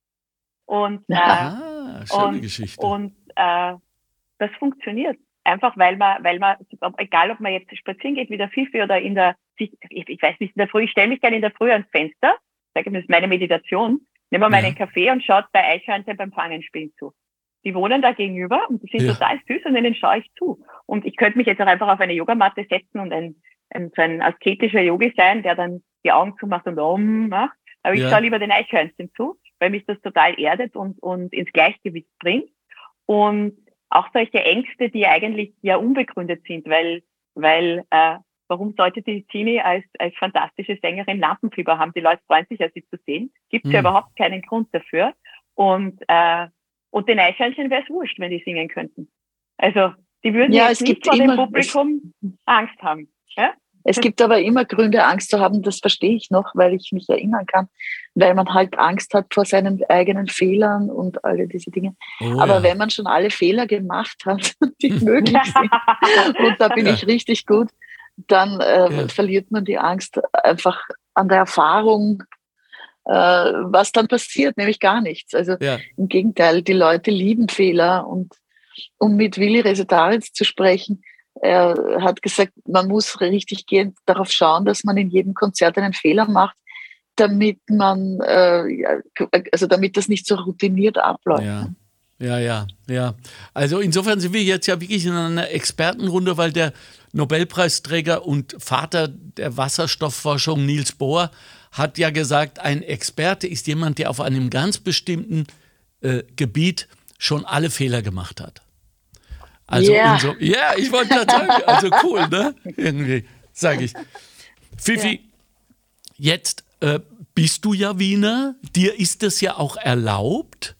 Und, äh, ah, schöne und, Geschichte. Und äh, das funktioniert. Einfach weil man, weil man, egal ob man jetzt spazieren geht wie der Fifi oder in der, ich, ich weiß nicht, in der Früh, ich stelle mich gerne in der Früh ans Fenster, sage das ist meine Meditation, nehme meinen ja. Kaffee und schaut bei Eichhörnchen beim Fangenspielen zu. Die wohnen da gegenüber und die sind ja. total süß und denen schaue ich zu. Und ich könnte mich jetzt auch einfach auf eine Yogamatte setzen und ein, ein, so ein asketischer Yogi sein, der dann die Augen zumacht und Om macht. Aber ich ja. schaue lieber den Eichhörnchen zu weil mich das total erdet und, und ins Gleichgewicht bringt. Und auch solche Ängste, die eigentlich ja unbegründet sind, weil, weil äh, warum sollte die Tini als, als fantastische Sängerin Lampenfieber haben? Die Leute freuen sich ja, sie zu sehen. Gibt es mhm. ja überhaupt keinen Grund dafür. Und, äh, und den Eichhörnchen wäre es wurscht, wenn die singen könnten. Also die würden ja, jetzt nicht vor dem Publikum Angst haben. Ja? Es gibt aber immer Gründe, Angst zu haben, das verstehe ich noch, weil ich mich erinnern kann, weil man halt Angst hat vor seinen eigenen Fehlern und alle diese Dinge. Oh, aber ja. wenn man schon alle Fehler gemacht hat, die möglich sind, und da bin ja. ich richtig gut, dann äh, ja. verliert man die Angst einfach an der Erfahrung, was dann passiert, nämlich gar nichts. Also im Gegenteil, die Leute lieben Fehler und um mit Willi Resetaritz zu sprechen, er hat gesagt, man muss richtig gehend darauf schauen, dass man in jedem Konzert einen Fehler macht, damit man, äh, also damit das nicht so routiniert abläuft. Ja. Ja, ja, ja. Also insofern sind wir jetzt ja wirklich in einer Expertenrunde, weil der Nobelpreisträger und Vater der Wasserstoffforschung Niels Bohr hat ja gesagt, ein Experte ist jemand, der auf einem ganz bestimmten äh, Gebiet schon alle Fehler gemacht hat. Also yeah. so, ja, ich wollte gerade sagen, also cool, ne? Irgendwie, sage ich. Fifi, ja. jetzt äh, bist du ja Wiener, dir ist es ja auch erlaubt,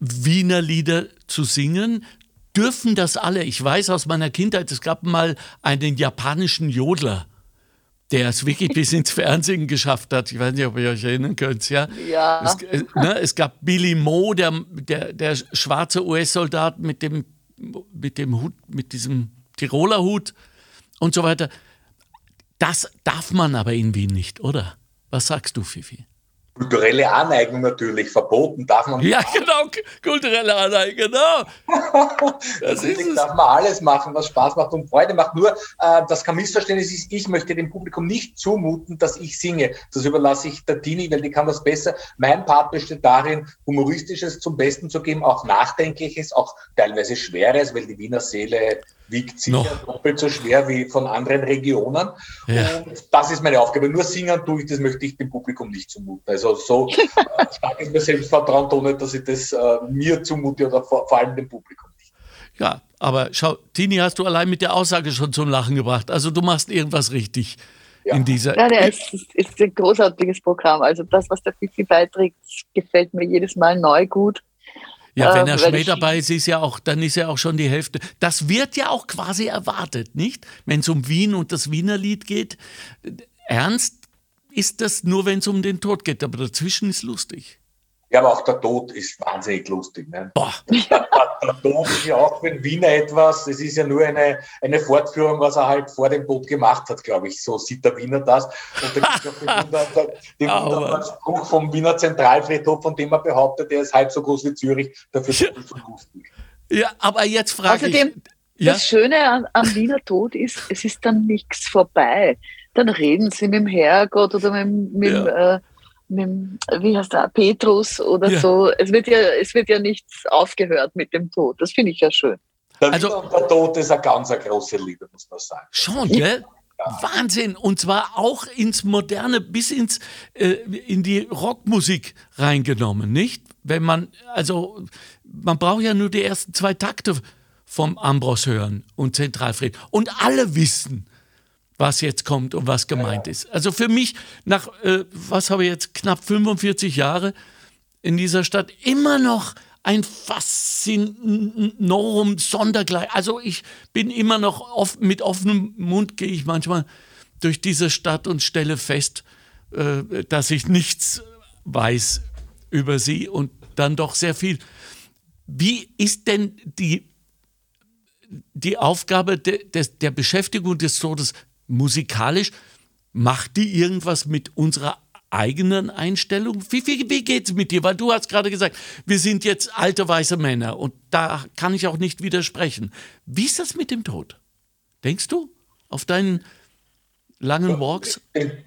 Wiener Lieder zu singen. Dürfen das alle? Ich weiß aus meiner Kindheit, es gab mal einen japanischen Jodler. Der es wirklich bis ins Fernsehen geschafft hat. Ich weiß nicht, ob ihr euch erinnern könnt. Ja. ja. Es, äh, ne, es gab Billy Moe, der, der, der schwarze US-Soldat mit dem, mit dem Hut, mit diesem Tiroler Hut und so weiter. Das darf man aber in Wien nicht, oder? Was sagst du, Fifi? Kulturelle Aneignung natürlich, verboten darf man nicht. Ja, genau, kulturelle Aneignung, genau. das ist es. darf man alles machen, was Spaß macht und Freude macht. Nur, äh, das kein Missverständnis ist, ich möchte dem Publikum nicht zumuten, dass ich singe. Das überlasse ich der Tini, weil die kann das besser. Mein Part besteht darin, Humoristisches zum Besten zu geben, auch Nachdenkliches, auch teilweise Schweres, weil die Wiener Seele wiegt sicher Noch. doppelt so schwer wie von anderen Regionen. Ja. Und das ist meine Aufgabe. Nur singen tue ich, das möchte ich dem Publikum nicht zumuten. Also so stark ist mir Selbstvertrauen, ohne dass ich das äh, mir zumute oder vor, vor, allem dem Publikum nicht. Ja, aber schau, Tini hast du allein mit der Aussage schon zum Lachen gebracht. Also du machst irgendwas richtig. Ja. In dieser ja, ja, es ist, ist ein großartiges Programm. Also das, was der Fifi beiträgt, gefällt mir jedes Mal neu gut. Ja, wenn er Schmäh dabei ist, ist ja auch, dann ist ja auch schon die Hälfte. Das wird ja auch quasi erwartet, nicht? Wenn es um Wien und das Wiener Lied geht. Ernst ist das nur, wenn es um den Tod geht, aber dazwischen ist lustig. Ja, aber auch der Tod ist wahnsinnig lustig. Ne? Boah. Der, der, Tod ist ja auch für den Wiener etwas, es ist ja nur eine, eine Fortführung, was er halt vor dem Tod gemacht hat, glaube ich. So sieht der Wiener das. Und da gibt es auch den, wunderbaren Spruch vom Wiener Zentralfriedhof, von dem er behauptet, der ist halb so groß wie Zürich, dafür ist so lustig. Ja, aber jetzt frage Außerdem, ich. Ja? Das Schöne an, am Wiener Tod ist, es ist dann nichts vorbei. Dann reden sie mit dem Herrgott oder mit, mit ja. äh, mit, wie heißt der, Petrus oder ja. so. Es wird, ja, es wird ja nichts aufgehört mit dem Tod. Das finde ich ja schön. Der, also, der Tod ist eine ganz eine große Liebe, muss man sagen. Schon, gell? Ja. Wahnsinn! Und zwar auch ins Moderne, bis ins, äh, in die Rockmusik reingenommen, nicht? Wenn man, also, man braucht ja nur die ersten zwei Takte vom Ambros hören und Zentralfried. Und alle wissen, was jetzt kommt und was gemeint ja, ja. ist. Also für mich, nach, äh, was habe ich jetzt, knapp 45 Jahre in dieser Stadt, immer noch ein Faszinorum sondergleich. Also ich bin immer noch oft, mit offenem Mund, gehe ich manchmal durch diese Stadt und stelle fest, äh, dass ich nichts weiß über sie und dann doch sehr viel. Wie ist denn die, die Aufgabe de, de, der Beschäftigung des Todes musikalisch, macht die irgendwas mit unserer eigenen Einstellung? Wie, wie, wie geht es mit dir? Weil du hast gerade gesagt, wir sind jetzt alte weiße Männer und da kann ich auch nicht widersprechen. Wie ist das mit dem Tod? Denkst du auf deinen langen Walks?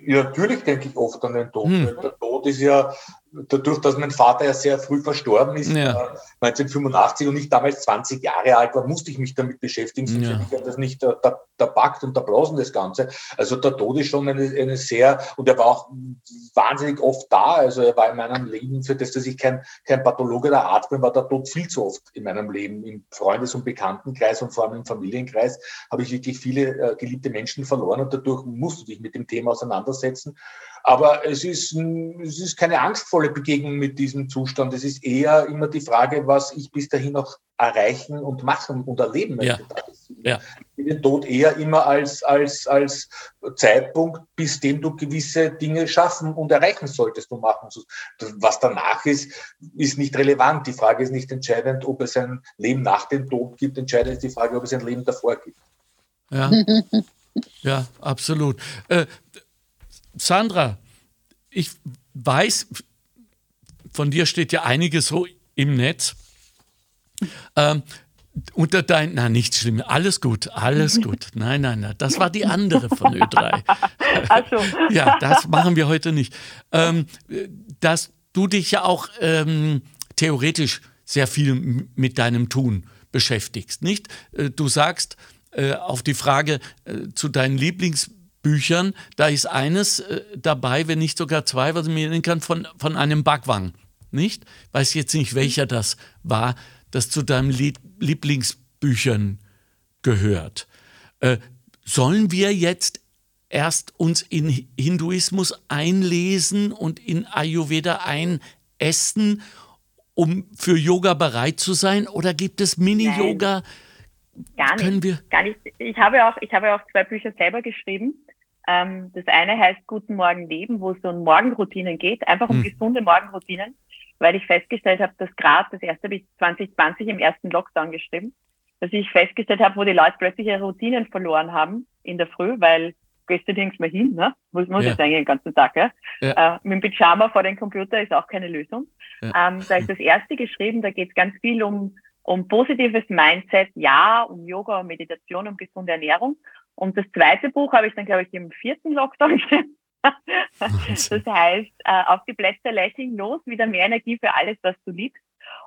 Ja, natürlich denke ich oft an den Tod. Hm. Der Tod ist ja dadurch, dass mein Vater ja sehr früh verstorben ist, ja. 1985 und ich damals 20 Jahre alt war, musste ich mich damit beschäftigen, sonst ja. hätte ich das nicht der, der, der Pakt und der Blasen das Ganze. Also der Tod ist schon eine, eine sehr, und er war auch wahnsinnig oft da, also er war in meinem Leben, für das, dass ich kein, kein Pathologe der Arzt bin, war der Tod viel zu oft in meinem Leben, im Freundes- und Bekanntenkreis und vor allem im Familienkreis habe ich wirklich viele äh, geliebte Menschen verloren und dadurch musst du dich mit dem Thema auseinandersetzen. Aber es ist, es ist keine angstvolle Begegnung mit diesem Zustand. Es ist eher immer die Frage, was ich bis dahin noch erreichen und machen und erleben möchte. Ja. ja. Den Tod eher immer als, als, als Zeitpunkt, bis dem du gewisse Dinge schaffen und erreichen solltest und machen Was danach ist, ist nicht relevant. Die Frage ist nicht entscheidend, ob es ein Leben nach dem Tod gibt. Entscheidend ist die Frage, ob es ein Leben davor gibt. Ja, ja absolut. Äh, Sandra, ich weiß, von dir steht ja einiges so im Netz. Ähm, unter dein, na nichts Schlimmes, alles gut, alles gut. Nein, nein, nein, das war die andere von Ö3. Ach so. ja, das machen wir heute nicht. Ähm, dass du dich ja auch ähm, theoretisch sehr viel mit deinem Tun beschäftigst, nicht? Äh, du sagst äh, auf die Frage äh, zu deinen Lieblings Büchern, da ist eines äh, dabei, wenn nicht sogar zwei, was ich mir erinnern kann, von, von einem Bhagwan. Nicht? Weiß jetzt nicht, welcher das war, das zu deinen Lieblingsbüchern gehört. Äh, sollen wir jetzt erst uns in Hinduismus einlesen und in Ayurveda einessen, um für Yoga bereit zu sein? Oder gibt es Mini-Yoga? Gar nicht. Können wir? Gar nicht. Ich habe auch, ich habe auch zwei Bücher selber geschrieben Ähm, das eine heißt Guten Morgen Leben, wo es um Morgenroutinen geht, einfach um hm. gesunde Morgenroutinen, weil ich festgestellt habe, dass gerade das erste bis 2020 im ersten Lockdown geschrieben, dass ich festgestellt habe, wo die Leute plötzlich ihre Routinen verloren haben in der Früh, weil gehst du nirgends mehr hin, ne? Muss man ja. jetzt eigentlich den ganzen Tag, ja? ja. Äh, mit dem Pyjama vor dem Computer ist auch keine Lösung. Ja. Ähm, da ist das erste geschrieben, da geht es ganz viel um, um positives Mindset, ja, um Yoga, um Meditation, um gesunde Ernährung. Und das zweite Buch habe ich dann, glaube ich, im vierten Lockdown geschrieben. das heißt, äh, auf die Plätze lächeln, los, wieder mehr Energie für alles, was du liebst,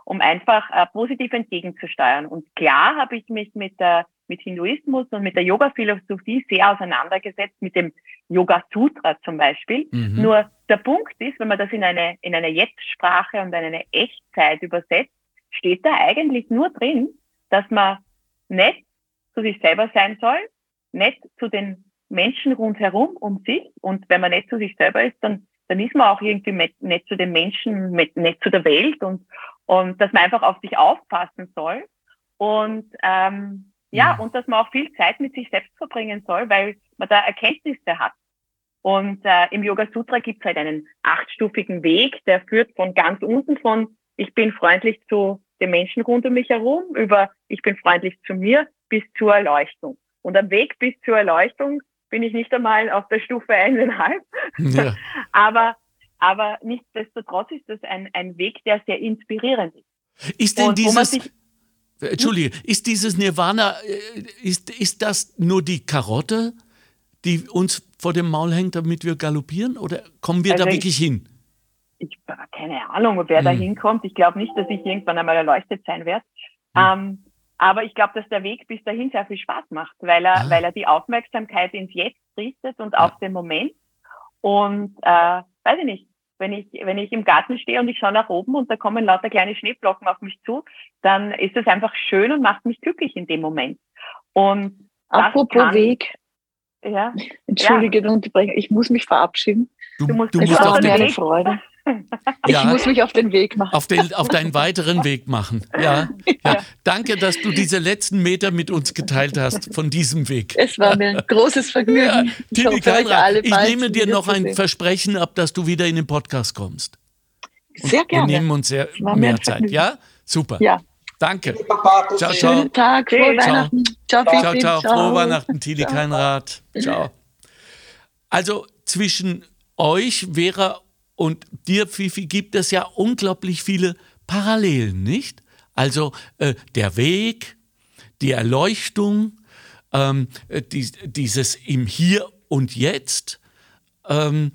um einfach äh, positiv entgegenzusteuern. Und klar habe ich mich mit der mit Hinduismus und mit der Yoga-Philosophie sehr auseinandergesetzt, mit dem Yoga-Sutra zum Beispiel. Mhm. Nur der Punkt ist, wenn man das in eine, in eine Jetzt-Sprache und in eine Echtzeit übersetzt, steht da eigentlich nur drin, dass man nett zu sich selber sein soll, nett zu den Menschen rundherum um sich. Und wenn man nett zu sich selber ist, dann, dann ist man auch irgendwie nett zu den Menschen, nett zu der Welt und, und dass man einfach auf sich aufpassen soll. Und ähm, ja, mhm. und dass man auch viel Zeit mit sich selbst verbringen soll, weil man da Erkenntnisse hat. Und äh, im Yoga Sutra gibt es halt einen achtstufigen Weg, der führt von ganz unten von ich bin freundlich zu den Menschen rund um mich herum, über ich bin freundlich zu mir, bis zur Erleuchtung. Und am Weg bis zur Erleuchtung bin ich nicht einmal auf der Stufe eineinhalb. Ja. aber, aber nichtsdestotrotz ist das ein, ein Weg, der sehr inspirierend ist. Ist denn Und dieses, Entschuldige, ist dieses Nirvana, äh, ist, ist das nur die Karotte, die uns vor dem Maul hängt, damit wir galoppieren? Oder kommen wir also da wirklich ich, hin? Ich habe keine Ahnung, wer hm. da hinkommt. Ich glaube nicht, dass ich irgendwann einmal erleuchtet sein werde. Hm. Ähm, aber ich glaube, dass der Weg bis dahin sehr viel Spaß macht, weil er, ah. weil er die Aufmerksamkeit ins Jetzt richtet und ja. auf den Moment. Und äh, weiß ich nicht, wenn ich, wenn ich im Garten stehe und ich schaue nach oben und da kommen lauter kleine Schneeflocken auf mich zu, dann ist es einfach schön und macht mich glücklich in dem Moment. Und Apropos kann, Weg. Ja, Entschuldige ja. Unterbrechen, ich muss mich verabschieden. Du, du musst, du musst auf den Weg. Freude. Ich ja, muss mich auf den Weg machen. Auf, den, auf deinen weiteren Weg machen. Ja, ja. Danke, dass du diese letzten Meter mit uns geteilt hast von diesem Weg. Es war mir ein großes Vergnügen. Ja, Tini Kleinrad, ich nehme dir noch ein Versprechen ab, dass du wieder in den Podcast kommst. Und Sehr gerne. Wir nehmen uns sehr mehr Zeit. Ja, super. Ja. Danke. Ciao, ciao. Schönen Tag, frohe Weihnachten. Ciao, ciao, ciao, ciao. Frohe Weihnachten, Tini Kleinrad. Ciao. Also zwischen euch, Vera und dir, Fifi, gibt es ja unglaublich viele Parallelen, nicht? Also äh, der Weg, die Erleuchtung, ähm, die, dieses im Hier und Jetzt. Ähm,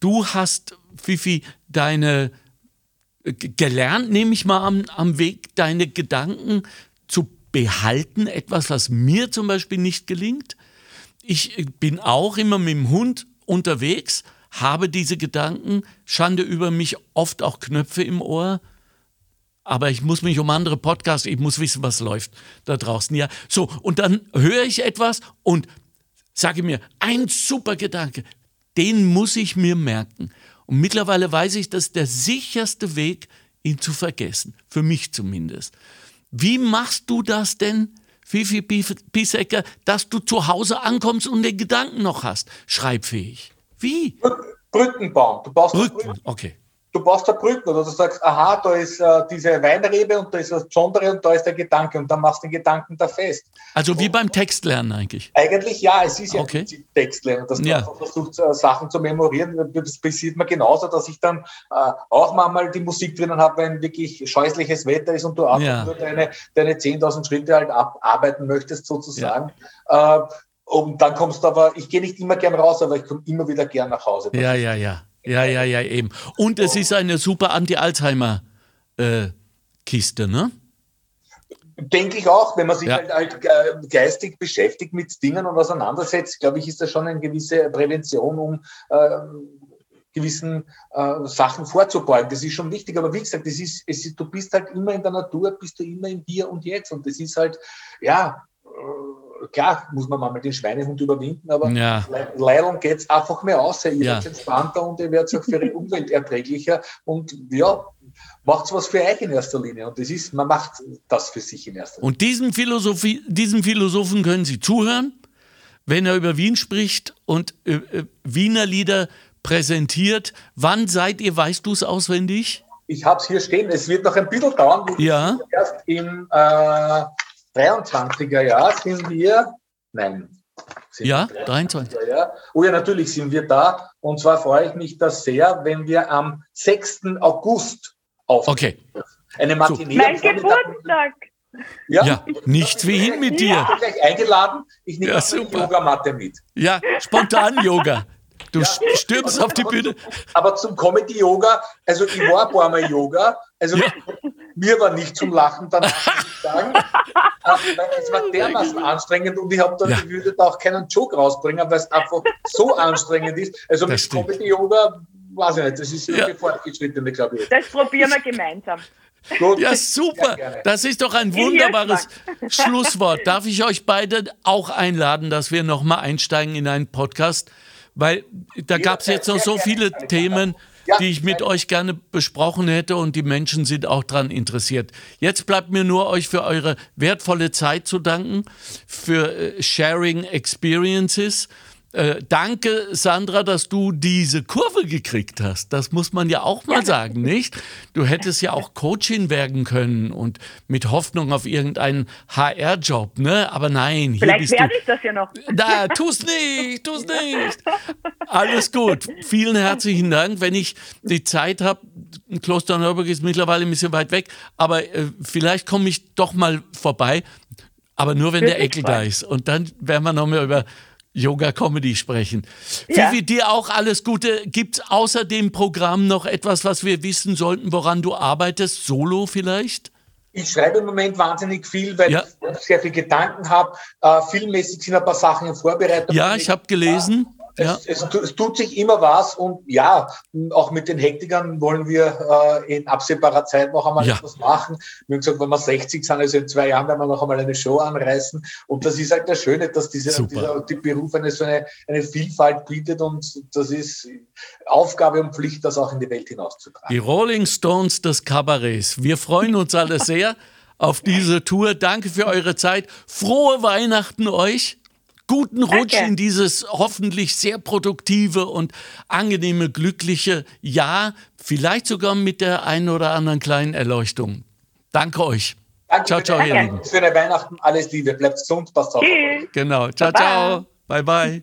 du hast, Fifi, deine äh, gelernt, nehme ich mal am, am Weg, deine Gedanken zu behalten, etwas, was mir zum Beispiel nicht gelingt. Ich äh, bin auch immer mit dem Hund unterwegs, habe diese Gedanken, Schande über mich, oft auch Knöpfe im Ohr. Aber ich muss mich um andere Podcasts, ich muss wissen, was läuft da draußen. Ja, so, und dann höre ich etwas und sage mir, ein super Gedanke, den muss ich mir merken. Und mittlerweile weiß ich, das ist der sicherste Weg, ihn zu vergessen. Für mich zumindest. Wie machst du das denn, Fifi Piesecker, dass du zu Hause ankommst und den Gedanken noch hast? Schreibfähig. Wie? Brücken bauen. Du baust Brücken, Brücken. okay. Du baust da Brücken oder du sagst, aha, da ist äh, diese Weinrebe und da ist das Besondere und da ist der Gedanke und dann machst du den Gedanken da fest. Also wie und, beim Textlernen eigentlich? Eigentlich ja, es ist ja okay. Textlernen, dass ja. du versuchst, äh, Sachen zu memorieren. Das passiert mir genauso, dass ich dann äh, auch manchmal die Musik drinnen habe, wenn wirklich scheußliches Wetter ist und du einfach ja. nur deine, deine 10.000 Schritte halt abarbeiten möchtest sozusagen. Ja. Und dann kommst du aber, ich gehe nicht immer gern raus, aber ich komme immer wieder gern nach Hause. Ja, ja, ja. Ja, ja, ja, eben. Und es ist eine super Anti-Alzheimer-Kiste, äh, ne? Denke ich auch, wenn man sich ja. halt, halt äh, geistig beschäftigt mit Dingen und auseinandersetzt, glaube ich, ist das schon eine gewisse Prävention, um äh, gewissen äh, Sachen vorzubeugen. Das ist schon wichtig, aber wie gesagt, das ist, es ist, du bist halt immer in der Natur, bist du immer im Hier und Jetzt und das ist halt, ja, klar muss man mal den Schweinehund überwinden, aber ja. Leilung geht es einfach mehr aus. Ihr ja. werdet entspannter und ihr werdet auch für die Umwelt erträglicher und ja, macht was für euch in erster Linie. Und das ist, man macht das für sich in erster Linie. Und diesen, Philosophie, diesen Philosophen können Sie zuhören. wenn er über Wien spricht und äh, äh Wiener Lieder präsentiert. Wann seid ihr, weißt du es auswendig? Ich habe es hier stehen. Es wird noch ein bisschen dauern. Ja. Erst im äh, 23er Jahr sind wir, nein. Sind ja, 23. Jahr. Oh ja, natürlich sind wir da. Und zwar freue ich mich da sehr, wenn wir am 6. August aufnehmen. Okay. Eine Matinee. Mein Geburtstag. Ja, ja nichts wie hin mit dir. Ja. Ich bin gleich eingeladen. Ich nehme ja, die Yogamatte mit. Ja, spontan Yoga. Du ja, stürmst auf die Bühne. Aber zum Comedy-Yoga, also ich war ein paar Mal Yoga, also ja. Mir war nicht zum Lachen danach, muss ich sagen. es war dermaßen anstrengend und ich habe dann, ja. ich würde da auch keinen Joke rausbringen, weil es einfach so anstrengend ist. Also das mit Comedy-Yoga, weiß ich nicht, das ist ja. fortgeschrittene, glaube ich. Das probieren wir gemeinsam. Gut. Ja, super. Das ist doch ein wunderbares Schlusswort. Darf ich euch beide auch einladen, dass wir nochmal einsteigen in einen Podcast? Weil da gab es jetzt noch so viele Themen, die ich mit euch gerne besprochen hätte und die Menschen sind auch daran interessiert. Jetzt bleibt mir nur euch für eure wertvolle Zeit zu danken, für äh, Sharing Experiences. Äh, danke, Sandra, dass du diese Kurve gekriegt hast. Das muss man ja auch mal sagen, nicht? Du hättest ja auch Coaching werden können und mit Hoffnung auf irgendeinen HR-Job, ne? Aber nein, hier Vielleicht werde ich das ja noch. Da, tu's nicht, tu's nicht. Alles gut. Vielen herzlichen Dank. Wenn ich die Zeit habe, Kloster Neuburg ist mittlerweile ein bisschen weit weg, aber äh, vielleicht komme ich doch mal vorbei. Aber nur, wenn Für der Eckel da ist. Und dann werden wir noch mal über Yoga-Comedy sprechen. Ja. Vivi, dir auch alles Gute. Gibt es außer dem Programm noch etwas, was wir wissen sollten, woran du arbeitest? Solo vielleicht? Ich schreibe im Moment wahnsinnig viel, weil ja. ich sehr viel Gedanken habe. Äh, filmmäßig sind ein paar Sachen in Vorbereitung. Ja, ich habe gelesen. Ja. Es, es, es, tut sich immer was und ja, auch mit den Hektikern wollen wir äh, in absehbarer Zeit noch einmal ja. etwas machen. Wir haben gesagt, wenn wir 60 sind, also in zwei Jahren werden wir noch einmal eine Show anreißen. Und das ist halt das Schöne, dass diese, dieser die Beruf eine so eine, eine Vielfalt bietet und das ist Aufgabe und Pflicht, das auch in die Welt hinauszutragen. Die Rolling Stones des Kabarets. Wir freuen uns alle sehr auf diese Tour. Danke für eure Zeit. Frohe Weihnachten euch. Guten Rutsch Danke. in dieses hoffentlich sehr produktive und angenehme, glückliche Jahr. Vielleicht sogar mit der einen oder anderen kleinen Erleuchtung. Danke euch. Danke ciao, ciao, ihr Lieben. Schöne Weihnachten, alles Liebe. Bleibt gesund, passt auf. Genau. Ciao, ciao. Bye, bye.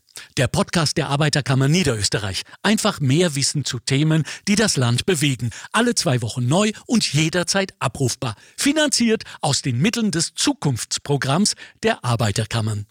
der Podcast der Arbeiterkammer Niederösterreich. Einfach mehr Wissen zu Themen, die das Land bewegen. Alle zwei Wochen neu und jederzeit abrufbar. Finanziert aus den Mitteln des Zukunftsprogramms der Arbeiterkammern.